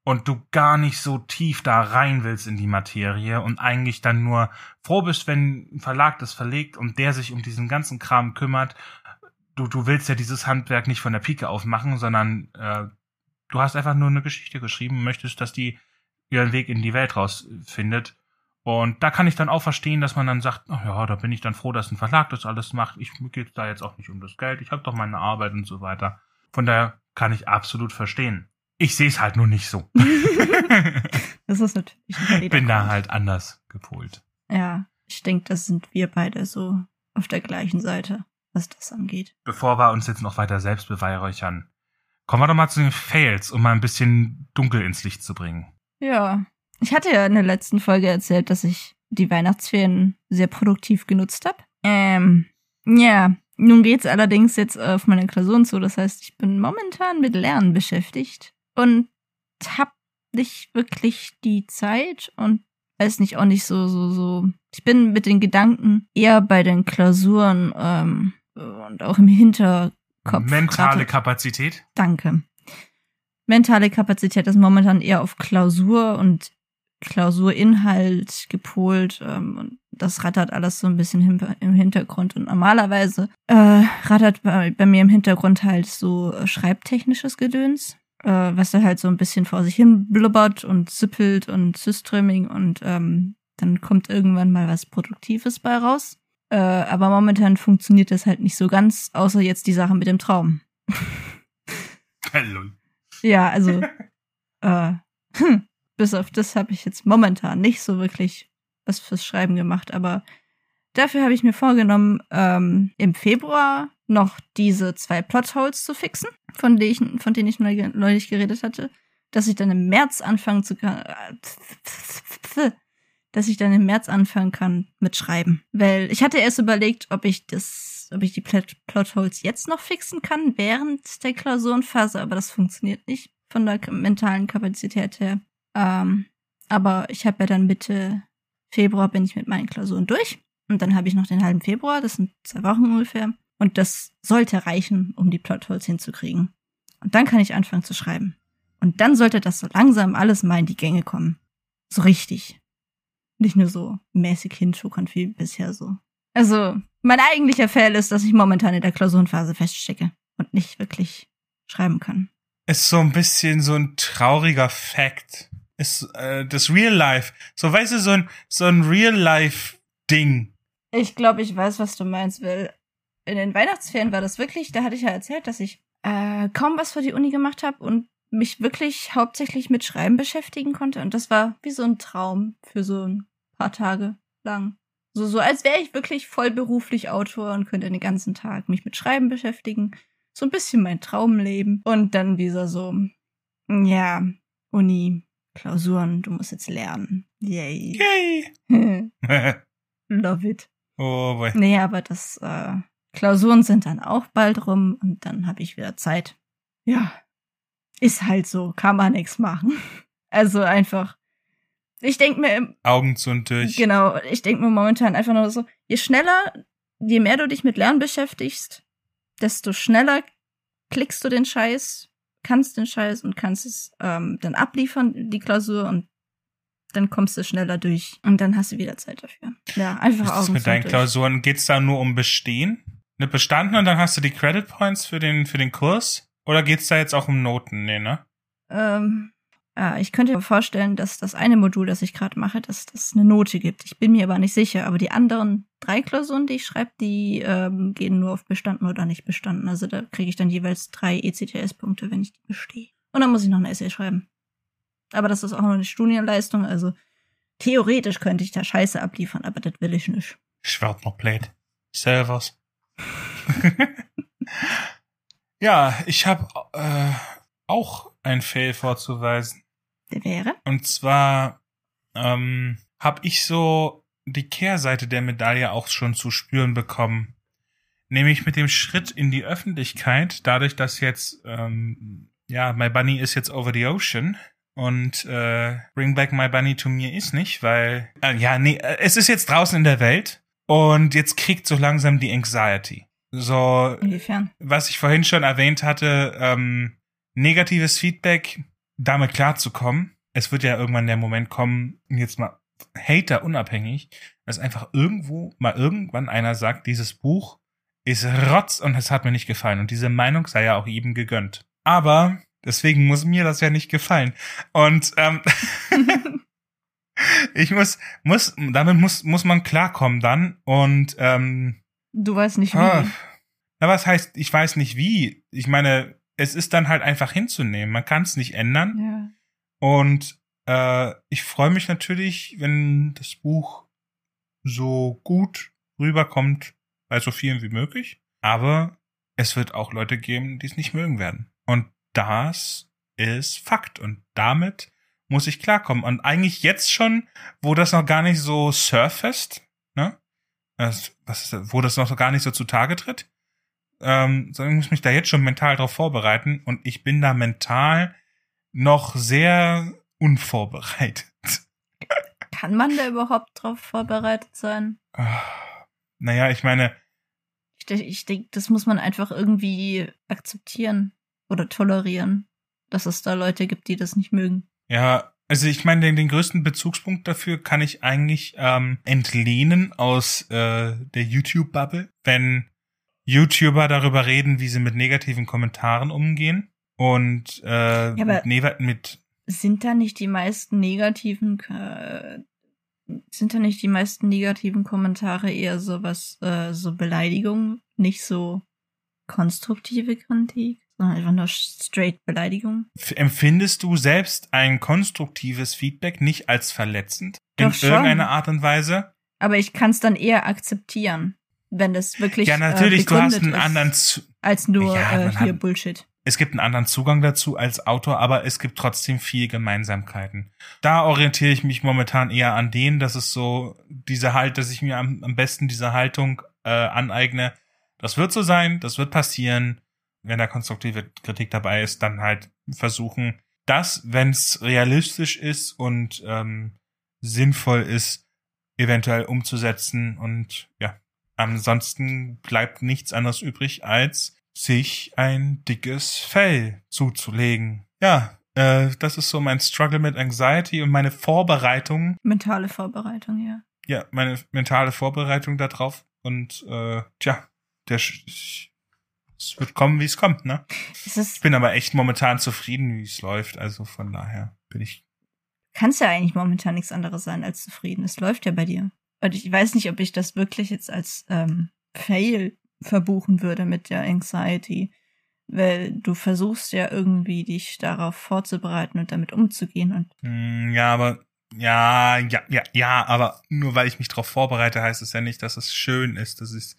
und du gar nicht so tief da rein willst in die Materie und eigentlich dann nur froh bist, wenn ein Verlag das verlegt und der sich um diesen ganzen Kram kümmert. Du, du willst ja dieses Handwerk nicht von der Pike aufmachen, sondern äh, du hast einfach nur eine Geschichte geschrieben und möchtest, dass die ihren Weg in die Welt rausfindet. Und da kann ich dann auch verstehen, dass man dann sagt, ach ja, da bin ich dann froh, dass ein Verlag das alles macht. Ich geht's da jetzt auch nicht um das Geld. Ich habe doch meine Arbeit und so weiter. Von daher kann ich absolut verstehen. Ich sehe es halt nur nicht so. [LAUGHS] das ist natürlich. Ich bin da halt anders gepolt. Ja, ich denke, das sind wir beide so auf der gleichen Seite, was das angeht. Bevor wir uns jetzt noch weiter selbst beweihräuchern, kommen wir doch mal zu den Fails, um mal ein bisschen dunkel ins Licht zu bringen. Ja, ich hatte ja in der letzten Folge erzählt, dass ich die Weihnachtsferien sehr produktiv genutzt habe. Ähm, ja, nun geht's allerdings jetzt auf meine Klausuren zu. Das heißt, ich bin momentan mit Lernen beschäftigt und hab nicht wirklich die Zeit und weiß nicht auch nicht so so so. Ich bin mit den Gedanken eher bei den Klausuren ähm, und auch im Hinterkopf. Mentale grade. Kapazität. Danke. Mentale Kapazität ist momentan eher auf Klausur und Klausurinhalt gepolt ähm, und das rattert alles so ein bisschen im Hintergrund. Und normalerweise äh, rattert bei, bei, mir im Hintergrund halt so äh, schreibtechnisches Gedöns, äh, was da halt so ein bisschen vor sich hin blubbert und zippelt und Syströming und ähm, dann kommt irgendwann mal was Produktives bei raus. Äh, aber momentan funktioniert das halt nicht so ganz, außer jetzt die Sache mit dem Traum. Hallo. ja, also äh, hm, bis auf das habe ich jetzt momentan nicht so wirklich was fürs Schreiben gemacht, aber dafür habe ich mir vorgenommen, ähm, im Februar noch diese zwei Plotholes zu fixen, von denen ich, von denen ich neulich geredet hatte, dass ich dann im März anfangen zu kann, dass ich dann im März anfangen kann mit Schreiben. Weil ich hatte erst überlegt, ob ich das, ob ich die Plot Plotholes jetzt noch fixen kann während der Klausurenphase, aber das funktioniert nicht von der mentalen Kapazität her. Ähm, aber ich habe ja dann Mitte Februar bin ich mit meinen Klausuren durch. Und dann habe ich noch den halben Februar, das sind zwei Wochen ungefähr. Und das sollte reichen, um die Plotholes hinzukriegen. Und dann kann ich anfangen zu schreiben. Und dann sollte das so langsam alles mal in die Gänge kommen. So richtig. Nicht nur so mäßig hinschuckern wie bisher so. Also, mein eigentlicher Fail ist, dass ich momentan in der Klausurenphase feststecke und nicht wirklich schreiben kann. Ist so ein bisschen so ein trauriger Fact ist äh, das Real Life. So, weißt du, so ein, so ein Real Life Ding. Ich glaube, ich weiß, was du meinst, weil in den Weihnachtsferien war das wirklich, da hatte ich ja erzählt, dass ich äh, kaum was für die Uni gemacht habe und mich wirklich hauptsächlich mit Schreiben beschäftigen konnte. Und das war wie so ein Traum für so ein paar Tage lang. So, so als wäre ich wirklich vollberuflich Autor und könnte den ganzen Tag mich mit Schreiben beschäftigen. So ein bisschen mein Traumleben. Und dann wieder so, ja, Uni, Klausuren, du musst jetzt lernen. Yay. Yay. [LAUGHS] [LAUGHS] Love it. Oh boy. Nee, aber das äh, Klausuren sind dann auch bald rum und dann habe ich wieder Zeit. Ja. Ist halt so, kann man nichts machen. [LAUGHS] Also einfach ich denke mir Augen zu und durch. Genau, ich denke mir momentan einfach nur so, je schneller, je mehr du dich mit Lernen beschäftigst, desto schneller klickst du den Scheiß, kannst den Scheiß und kannst es ähm, dann abliefern, die Klausur, und dann kommst du schneller durch. Und dann hast du wieder Zeit dafür. Ja, einfach auch. Mit deinen durch. Klausuren geht's da nur um Bestehen? Eine bestanden und dann hast du die Credit Points für den, für den Kurs? Oder geht's da jetzt auch um Noten? Nee, ne? Ähm, ja, ich könnte mir vorstellen, dass das eine Modul, das ich gerade mache, dass das eine Note gibt. Ich bin mir aber nicht sicher. Aber die anderen drei Klausuren, die ich schreibe, die ähm, gehen nur auf bestanden oder nicht bestanden. Also da kriege ich dann jeweils drei ECTS-Punkte, wenn ich die bestehe. Und dann muss ich noch ein Essay schreiben. Aber das ist auch noch eine Studienleistung. Also theoretisch könnte ich da Scheiße abliefern, aber das will ich nicht. Schwert noch Blade. Servers. [LAUGHS] ja, ich habe äh, auch ein Fail vorzuweisen. Der wäre? Und zwar ähm, habe ich so die Kehrseite der Medaille auch schon zu spüren bekommen. Nämlich mit dem Schritt in die Öffentlichkeit, dadurch, dass jetzt, ähm, ja, My Bunny ist jetzt over the ocean und äh, Bring Back My Bunny to Me ist nicht, weil, äh, ja, nee, äh, es ist jetzt draußen in der Welt und jetzt kriegt so langsam die Anxiety. So, Inwiefern? was ich vorhin schon erwähnt hatte, ähm, negatives Feedback damit klarzukommen, es wird ja irgendwann der Moment kommen, jetzt mal Hater unabhängig, dass einfach irgendwo mal irgendwann einer sagt, dieses Buch ist Rotz und es hat mir nicht gefallen. Und diese Meinung sei ja auch jedem gegönnt. Aber deswegen muss mir das ja nicht gefallen. Und ähm, [LAUGHS] [LAUGHS] ich muss, muss, damit muss, muss man klarkommen dann. Und ähm, du weißt nicht wie. Ah, na, was heißt, ich weiß nicht wie. Ich meine, es ist dann halt einfach hinzunehmen. Man kann es nicht ändern. Ja. Und äh, ich freue mich natürlich, wenn das Buch so gut rüberkommt bei so vielen wie möglich. Aber es wird auch Leute geben, die es nicht mögen werden. Und das ist Fakt. Und damit muss ich klarkommen. Und eigentlich jetzt schon, wo das noch gar nicht so surfaced, was ist, wo das noch gar nicht so zutage tritt, ähm, sondern ich muss mich da jetzt schon mental drauf vorbereiten. Und ich bin da mental noch sehr unvorbereitet. Kann man da überhaupt drauf vorbereitet sein? Naja, ich meine. Ich, ich denke, das muss man einfach irgendwie akzeptieren oder tolerieren, dass es da Leute gibt, die das nicht mögen. Ja, also ich meine, den, den größten Bezugspunkt dafür kann ich eigentlich ähm, entlehnen aus äh, der YouTube-Bubble, wenn YouTuber darüber reden, wie sie mit negativen Kommentaren umgehen und äh, Ja, mit, mit Sind da nicht die meisten negativen äh, sind da nicht die meisten negativen Kommentare eher sowas, äh, so Beleidigung, nicht so konstruktive Kritik, einfach nur straight Beleidigung? Empfindest du selbst ein konstruktives Feedback nicht als verletzend? In Doch schon. irgendeiner Art und Weise? Aber ich kann es dann eher akzeptieren, wenn das wirklich ja, natürlich, äh, du hast einen anderen, Zu als nur Ja, äh, hier hat- Bullshit. es gibt einen anderen Zugang dazu als Autor, aber es gibt trotzdem viel Gemeinsamkeiten. Da orientiere ich mich momentan eher an denen, dass es so diese Halt, dass ich mir am, am besten diese Haltung äh, aneigne. Das wird so sein, das wird passieren. Wenn da konstruktive Kritik dabei ist, dann halt versuchen, das, wenn es realistisch ist und ähm, sinnvoll ist, eventuell umzusetzen. Und ja, ansonsten bleibt nichts anderes übrig, als sich ein dickes Fell zuzulegen. Ja, äh, das ist so mein Struggle mit Anxiety und meine Vorbereitung, Mentale Vorbereitung, ja. ja, meine mentale Vorbereitung darauf. Und äh, tja, der Sch- es wird kommen, wie es kommt, ne? Es Ich bin aber echt momentan zufrieden, wie es läuft. Also von daher bin ich. kann's ja eigentlich momentan nichts anderes sein als zufrieden. Es läuft ja bei dir. Und ich weiß nicht, ob ich das wirklich jetzt als ähm, Fail verbuchen würde mit der Anxiety. Weil du versuchst ja irgendwie, dich darauf vorzubereiten und damit umzugehen. Und Hm, ja, aber ja, ja, ja, ja, aber nur weil ich mich darauf vorbereite, heißt es ja nicht, dass es schön ist. Das ist,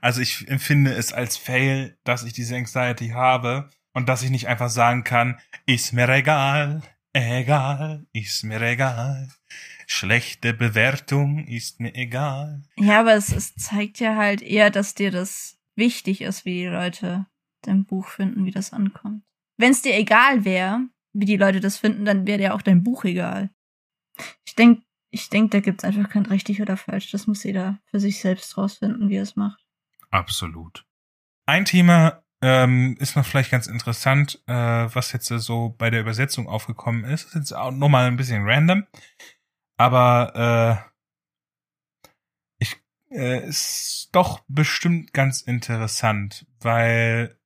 also ich empfinde es als Fail, dass ich diese Anxiety habe und dass ich nicht einfach sagen kann, ist mir egal, egal, ist mir egal. Schlechte Bewertung ist mir egal. ja, aber es, es zeigt ja halt eher, dass dir das wichtig ist, wie die Leute dein Buch finden, wie das ankommt. Wenn es dir egal wäre, wie die Leute das finden, dann wäre dir auch dein Buch egal. Ich denk, ich denk, da gibt's einfach kein richtig oder falsch. Das muss jeder für sich selbst rausfinden, wie er es macht. Absolut. Ein Thema ähm, ist noch vielleicht ganz interessant, äh, was jetzt so bei der Übersetzung aufgekommen ist. Ist jetzt auch nochmal ein bisschen random, aber äh, ich äh, ist doch bestimmt ganz interessant, weil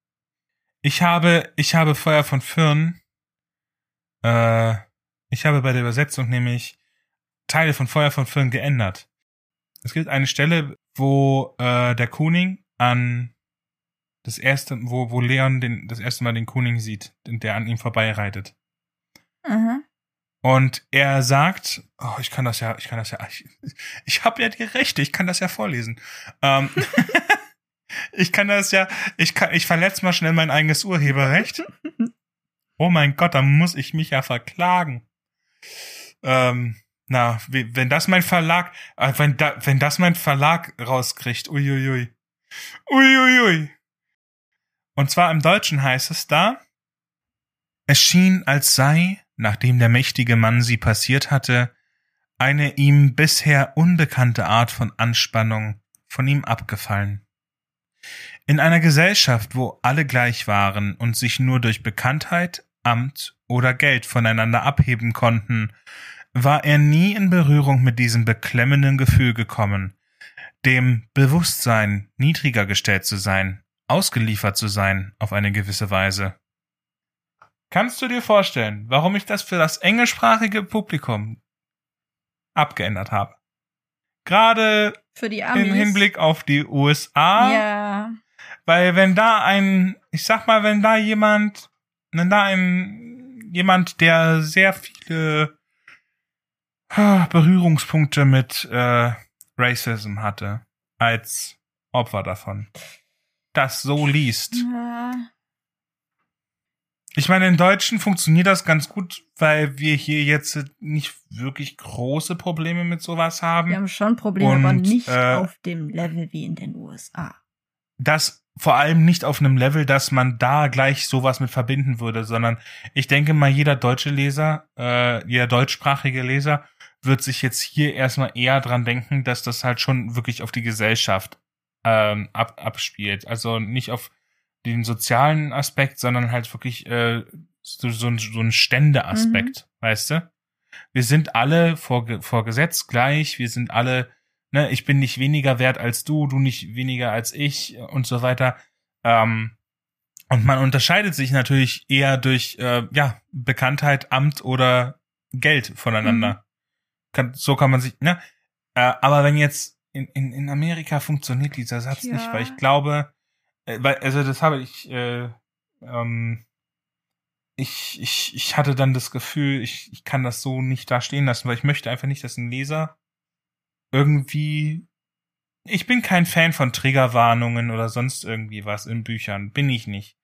ich habe ich habe Feuer von Firn äh, ich habe bei der Übersetzung nämlich Teile von Feuer von Firn geändert. Es gibt eine Stelle, wo äh, der Kuning an das erste, wo, wo Leon den, das erste Mal den Kuning sieht, der an ihm vorbeireitet. Aha. Und er sagt, oh, ich kann das ja, ich kann das ja, ich, ich habe ja die Rechte, ich kann das ja vorlesen. Ähm, [LAUGHS] ich kann das ja, ich kann, ich verletze mal schnell mein eigenes Urheberrecht. [LAUGHS] Oh mein Gott, dann muss ich mich ja verklagen. Ähm, na, wenn das mein Verlag, äh, wenn, da, wenn das mein Verlag rauskriegt, uiuiui. Uiuiui. Und zwar im Deutschen heißt es da, es schien, als sei, nachdem der mächtige Mann sie passiert hatte, eine ihm bisher unbekannte Art von Anspannung von ihm abgefallen. In einer Gesellschaft, wo alle gleich waren und sich nur durch Bekanntheit, Amt oder Geld voneinander abheben konnten, war er nie in Berührung mit diesem beklemmenden Gefühl gekommen, dem Bewusstsein, niedriger gestellt zu sein, ausgeliefert zu sein auf eine gewisse Weise. Kannst du dir vorstellen, warum ich das für das englischsprachige Publikum abgeändert habe? Gerade im Hinblick auf die USA. Ja. Weil wenn da ein, ich sag mal, wenn da jemand, wenn da ein, jemand, der sehr viele Berührungspunkte mit äh, Racism hatte, als Opfer davon, das so liest. ja. Ich meine, in Deutschen funktioniert das ganz gut, weil wir hier jetzt nicht wirklich große Probleme mit sowas haben. Wir haben schon Probleme, aber Und, nicht äh, auf dem Level wie in den USA. das vor allem nicht auf einem Level, dass man da gleich sowas mit verbinden würde, sondern ich denke mal, jeder deutsche Leser, äh, jeder deutschsprachige Leser wird sich jetzt hier erstmal eher dran denken, dass das halt schon wirklich auf die Gesellschaft ähm, ab, abspielt. Also nicht auf den sozialen Aspekt, sondern halt wirklich äh, so, so, ein, so ein Ständeaspekt, weißt du? Wir sind alle vor, vor Gesetz gleich, wir sind alle ne, ich bin nicht weniger wert als du, du nicht weniger als ich und so weiter. Ähm, und man unterscheidet sich natürlich eher durch äh, ja Bekanntheit, Amt oder Geld voneinander. Kann, so kann man sich, ne? Äh, aber wenn jetzt in, in, in Amerika funktioniert dieser Satz Ja. nicht, weil ich glaube, äh, weil, also das habe ich, äh, ähm, ich, ich, ich hatte dann das Gefühl, ich, ich kann das so nicht da stehen lassen, weil ich möchte einfach nicht, dass ein Leser irgendwie. Ich bin kein Fan von Triggerwarnungen oder sonst irgendwie was in Büchern. Bin ich nicht.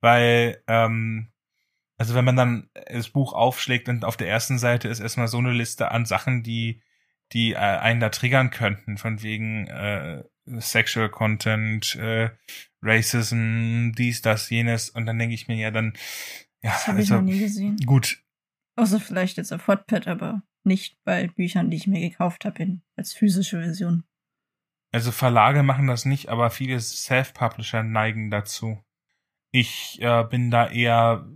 Weil, ähm, also wenn man dann das Buch aufschlägt und auf der ersten Seite ist erstmal so eine Liste an Sachen, die, die äh, einen da triggern könnten, von wegen äh, Sexual Content, äh, Racism, dies, das, jenes, und dann denke ich mir ja dann, ja, Das habe ich also, noch nie gesehen. gut, Außer vielleicht jetzt auf Hotpad, aber nicht bei Büchern, die ich mir gekauft habe, als physische Version. Also Verlage machen das nicht, aber viele Self-Publisher neigen dazu. Ich äh, bin da eher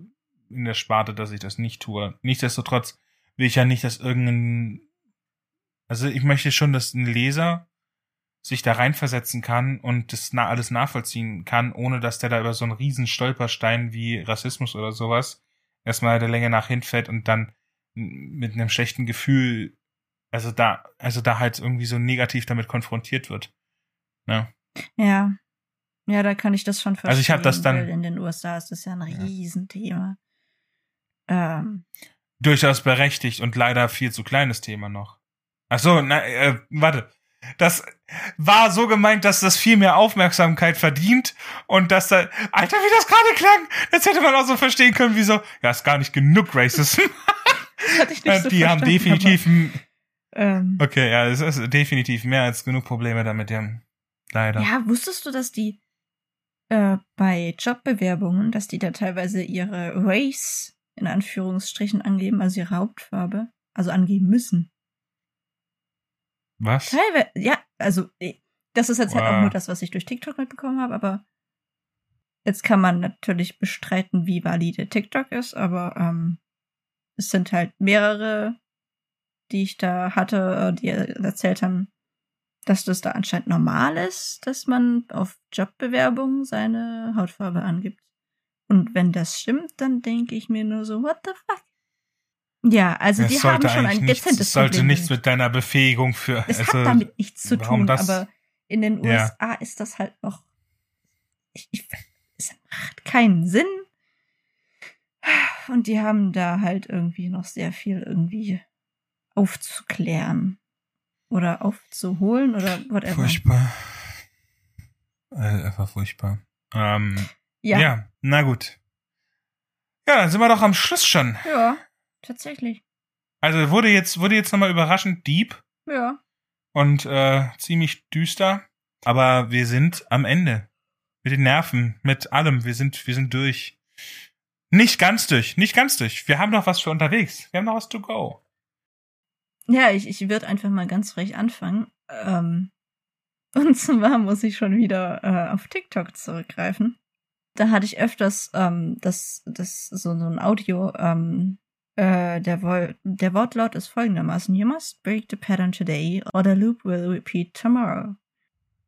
in der Sparte, dass ich das nicht tue. Nichtsdestotrotz will ich ja nicht, dass irgendein... Also ich möchte schon, dass ein Leser sich da reinversetzen kann und das na alles nachvollziehen kann, ohne dass der da über so einen riesen Stolperstein wie Rassismus oder sowas erstmal der Länge nach hinfällt und dann mit einem schlechten Gefühl also da, also da halt irgendwie so negativ damit konfrontiert wird. Ne? Ja. Ja, da kann ich das schon verstehen. Also ich hab das dann- in den USA ist das ja ein Riesenthema. Ähm, Durchaus berechtigt und leider viel zu kleines Thema noch. Ach so, na, äh, warte. Das war so gemeint, dass das viel mehr Aufmerksamkeit verdient und dass da, Alter, wie das gerade klang, das hätte man auch so verstehen können, wie so, ja, ist gar nicht genug Racism. [LAUGHS] das hatte ich nicht so Die haben definitiv, ähm, okay, ja, es ist definitiv mehr als genug Probleme damit, ja. Leider. ja, wusstest du, dass die äh, bei Jobbewerbungen, dass die da teilweise ihre Race in Anführungsstrichen angeben, also ihre Hauptfarbe, also angeben müssen? Was? Teilweise, ja, also das ist jetzt halt auch Wow. nur das, was ich durch TikTok mitbekommen habe, aber jetzt kann man natürlich bestreiten, wie valide TikTok ist, aber ähm, es sind halt mehrere, die ich da hatte, äh, die erzählt haben, dass das da anscheinend normal ist, dass man auf Jobbewerbungen seine Hautfarbe angibt. Und wenn das stimmt, dann denke ich mir nur so, what the fuck? Ja, also Es die haben schon ein nichts, dezentes es sollte Problem nichts mit deiner Befähigung für, Es also, hat damit nichts zu tun, das- aber in den Ja. USA ist das halt noch. Ich, ich, es macht keinen Sinn. Und die haben da halt irgendwie noch sehr viel irgendwie aufzuklären. Oder aufzuholen oder whatever. Furchtbar. Äh, einfach furchtbar. Ähm, ja. Ja. na gut. Ja, dann sind wir doch am Schluss schon. Ja, tatsächlich. Also wurde jetzt, wurde jetzt nochmal überraschend deep Ja. und äh, ziemlich düster. Aber wir sind am Ende. Mit den Nerven, mit allem. Wir sind, wir sind durch. Nicht ganz durch, nicht ganz durch. Wir haben noch was für unterwegs. Wir haben noch was to go. Ja, ich, ich würde einfach mal ganz frech anfangen. Ähm, [LAUGHS] und zwar muss ich schon wieder äh, auf TikTok zurückgreifen. da hatte ich öfters ähm, das, das so, so ein Audio, ähm, äh, der, der Wortlaut ist folgendermaßen: You must break the pattern today or the loop will repeat tomorrow.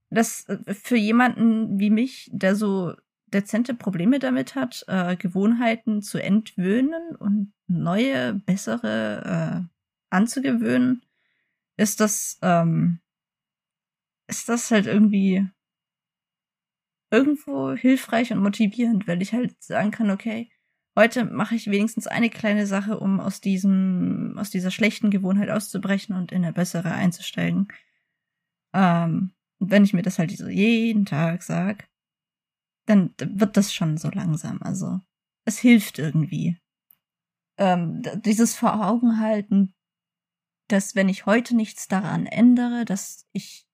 Das äh, für jemanden wie mich, der so dezente Probleme damit hat, äh, Gewohnheiten zu entwöhnen und neue, bessere äh, anzugewöhnen, ist das, ähm, ist das halt irgendwie irgendwo hilfreich und motivierend, weil ich halt sagen kann, okay, heute mache ich wenigstens eine kleine Sache, um aus diesem, aus dieser schlechten Gewohnheit auszubrechen und in eine bessere einzusteigen. Ähm, wenn ich mir das halt so jeden Tag sag, dann wird das schon so langsam. Also es hilft irgendwie. Ähm, dieses vor Augen halten, dass wenn ich heute nichts daran ändere, dass ich,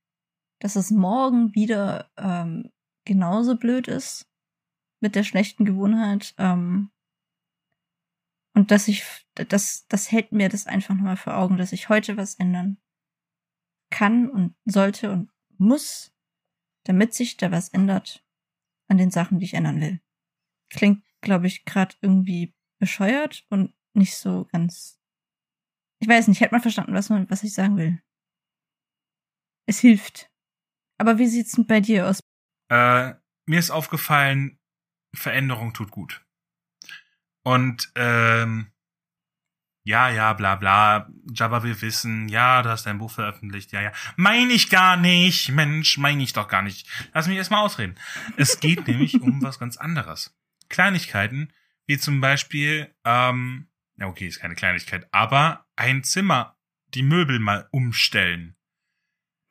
dass es morgen wieder ähm, genauso blöd ist mit der schlechten Gewohnheit. Ähm, und dass ich, das, das hält mir das einfach nochmal vor Augen, dass ich heute was ändern kann und sollte und muss, damit sich da was ändert an den Sachen, die ich ändern will. Klingt, glaube ich, gerade irgendwie bescheuert und nicht so ganz. Ich weiß nicht, ich hätte mal verstanden, was, man, was ich sagen will. Es hilft. Aber wie sieht's denn bei dir aus? Äh, mir ist aufgefallen, Veränderung tut gut. Und ähm, ja, ja, bla bla, Jabba wir wissen, ja, du hast dein Buch veröffentlicht, ja, ja. Meine ich gar nicht, Mensch, meine ich doch gar nicht. Lass mich erstmal ausreden. Es geht nämlich um was ganz anderes. Kleinigkeiten, wie zum Beispiel, ähm, ja, okay, ist keine Kleinigkeit, aber ein Zimmer, die Möbel mal umstellen.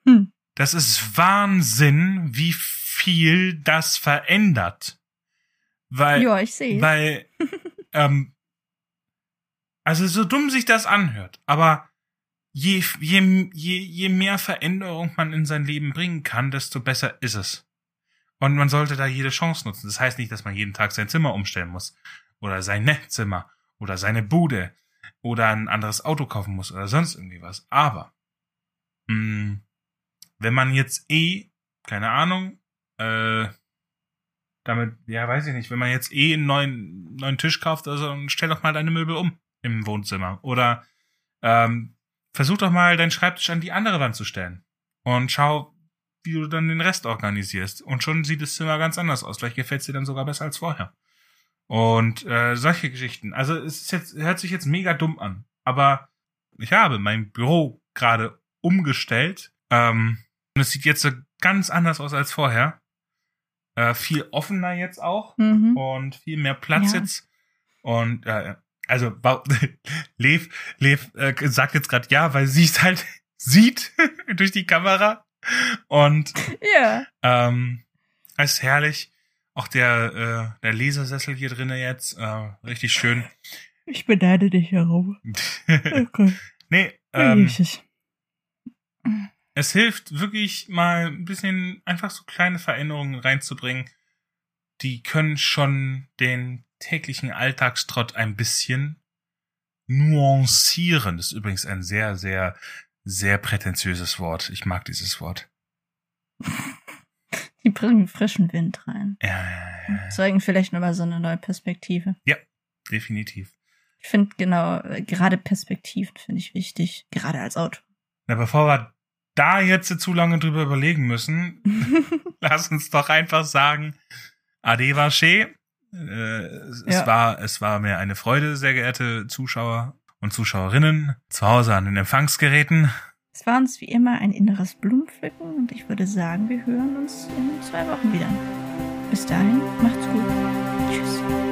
Hm. Das ist Wahnsinn, wie viel das verändert. Weil, ja, ich sehe. Weil, [LAUGHS] ähm, also so dumm sich das anhört, aber je, je, je, je mehr Veränderung man in sein Leben bringen kann, desto besser ist es. Und man sollte da jede Chance nutzen. Das heißt nicht, dass man jeden Tag sein Zimmer umstellen muss. Oder sein Nettzimmer. Oder seine Bude. Oder ein anderes Auto kaufen muss. Oder sonst irgendwie was. Aber, mh, mm, wenn man jetzt eh, keine Ahnung, äh, damit, ja, weiß ich nicht, wenn man jetzt eh einen neuen, neuen Tisch kauft, also stell doch mal deine Möbel um im Wohnzimmer. Oder ähm, versuch doch mal deinen Schreibtisch an die andere Wand zu stellen. Und schau, wie du dann den Rest organisierst. Und schon sieht das Zimmer ganz anders aus. Vielleicht gefällt es dir dann sogar besser als vorher. Und äh, solche Geschichten. Also es ist jetzt, hört sich jetzt mega dumm an. Aber ich habe mein Büro gerade umgestellt. Ähm, und es sieht jetzt so ganz anders aus als vorher. Äh, viel offener jetzt auch. Mhm. Und viel mehr Platz ja. jetzt. Und äh, also [LAUGHS] Lev, Lev äh, sagt jetzt gerade ja, weil sie es halt [LAUGHS] sieht [LAUGHS] durch die Kamera und ja. ähm, ist herrlich. Auch der äh, der Lasersessel hier drinnen jetzt äh, richtig schön. Ich beneide dich herum. okay. nee, ähm, es hilft wirklich mal ein bisschen einfach so kleine Veränderungen reinzubringen. Die können schon den täglichen Alltagstrott ein bisschen nuancieren. Das ist übrigens ein sehr, sehr, sehr prätentiöses Wort. Ich mag dieses Wort. [LAUGHS] Die bringen frischen Wind rein. Ja, ja, ja. Zeigen vielleicht nochmal so eine neue Perspektive. Ja, definitiv. Ich finde genau, gerade Perspektiven finde ich wichtig, gerade als Autor. Na, bevor wir da jetzt zu lange drüber überlegen müssen, [LAUGHS] lass uns doch einfach sagen, Ade Vache. Äh, es, ja. war, es war mir eine Freude, sehr geehrte Zuschauer und Zuschauerinnen zu Hause an den Empfangsgeräten. Es war uns wie immer ein inneres Blumenpflücken und ich würde sagen, wir hören uns in zwei Wochen wieder. Bis dahin, macht's gut. Tschüss.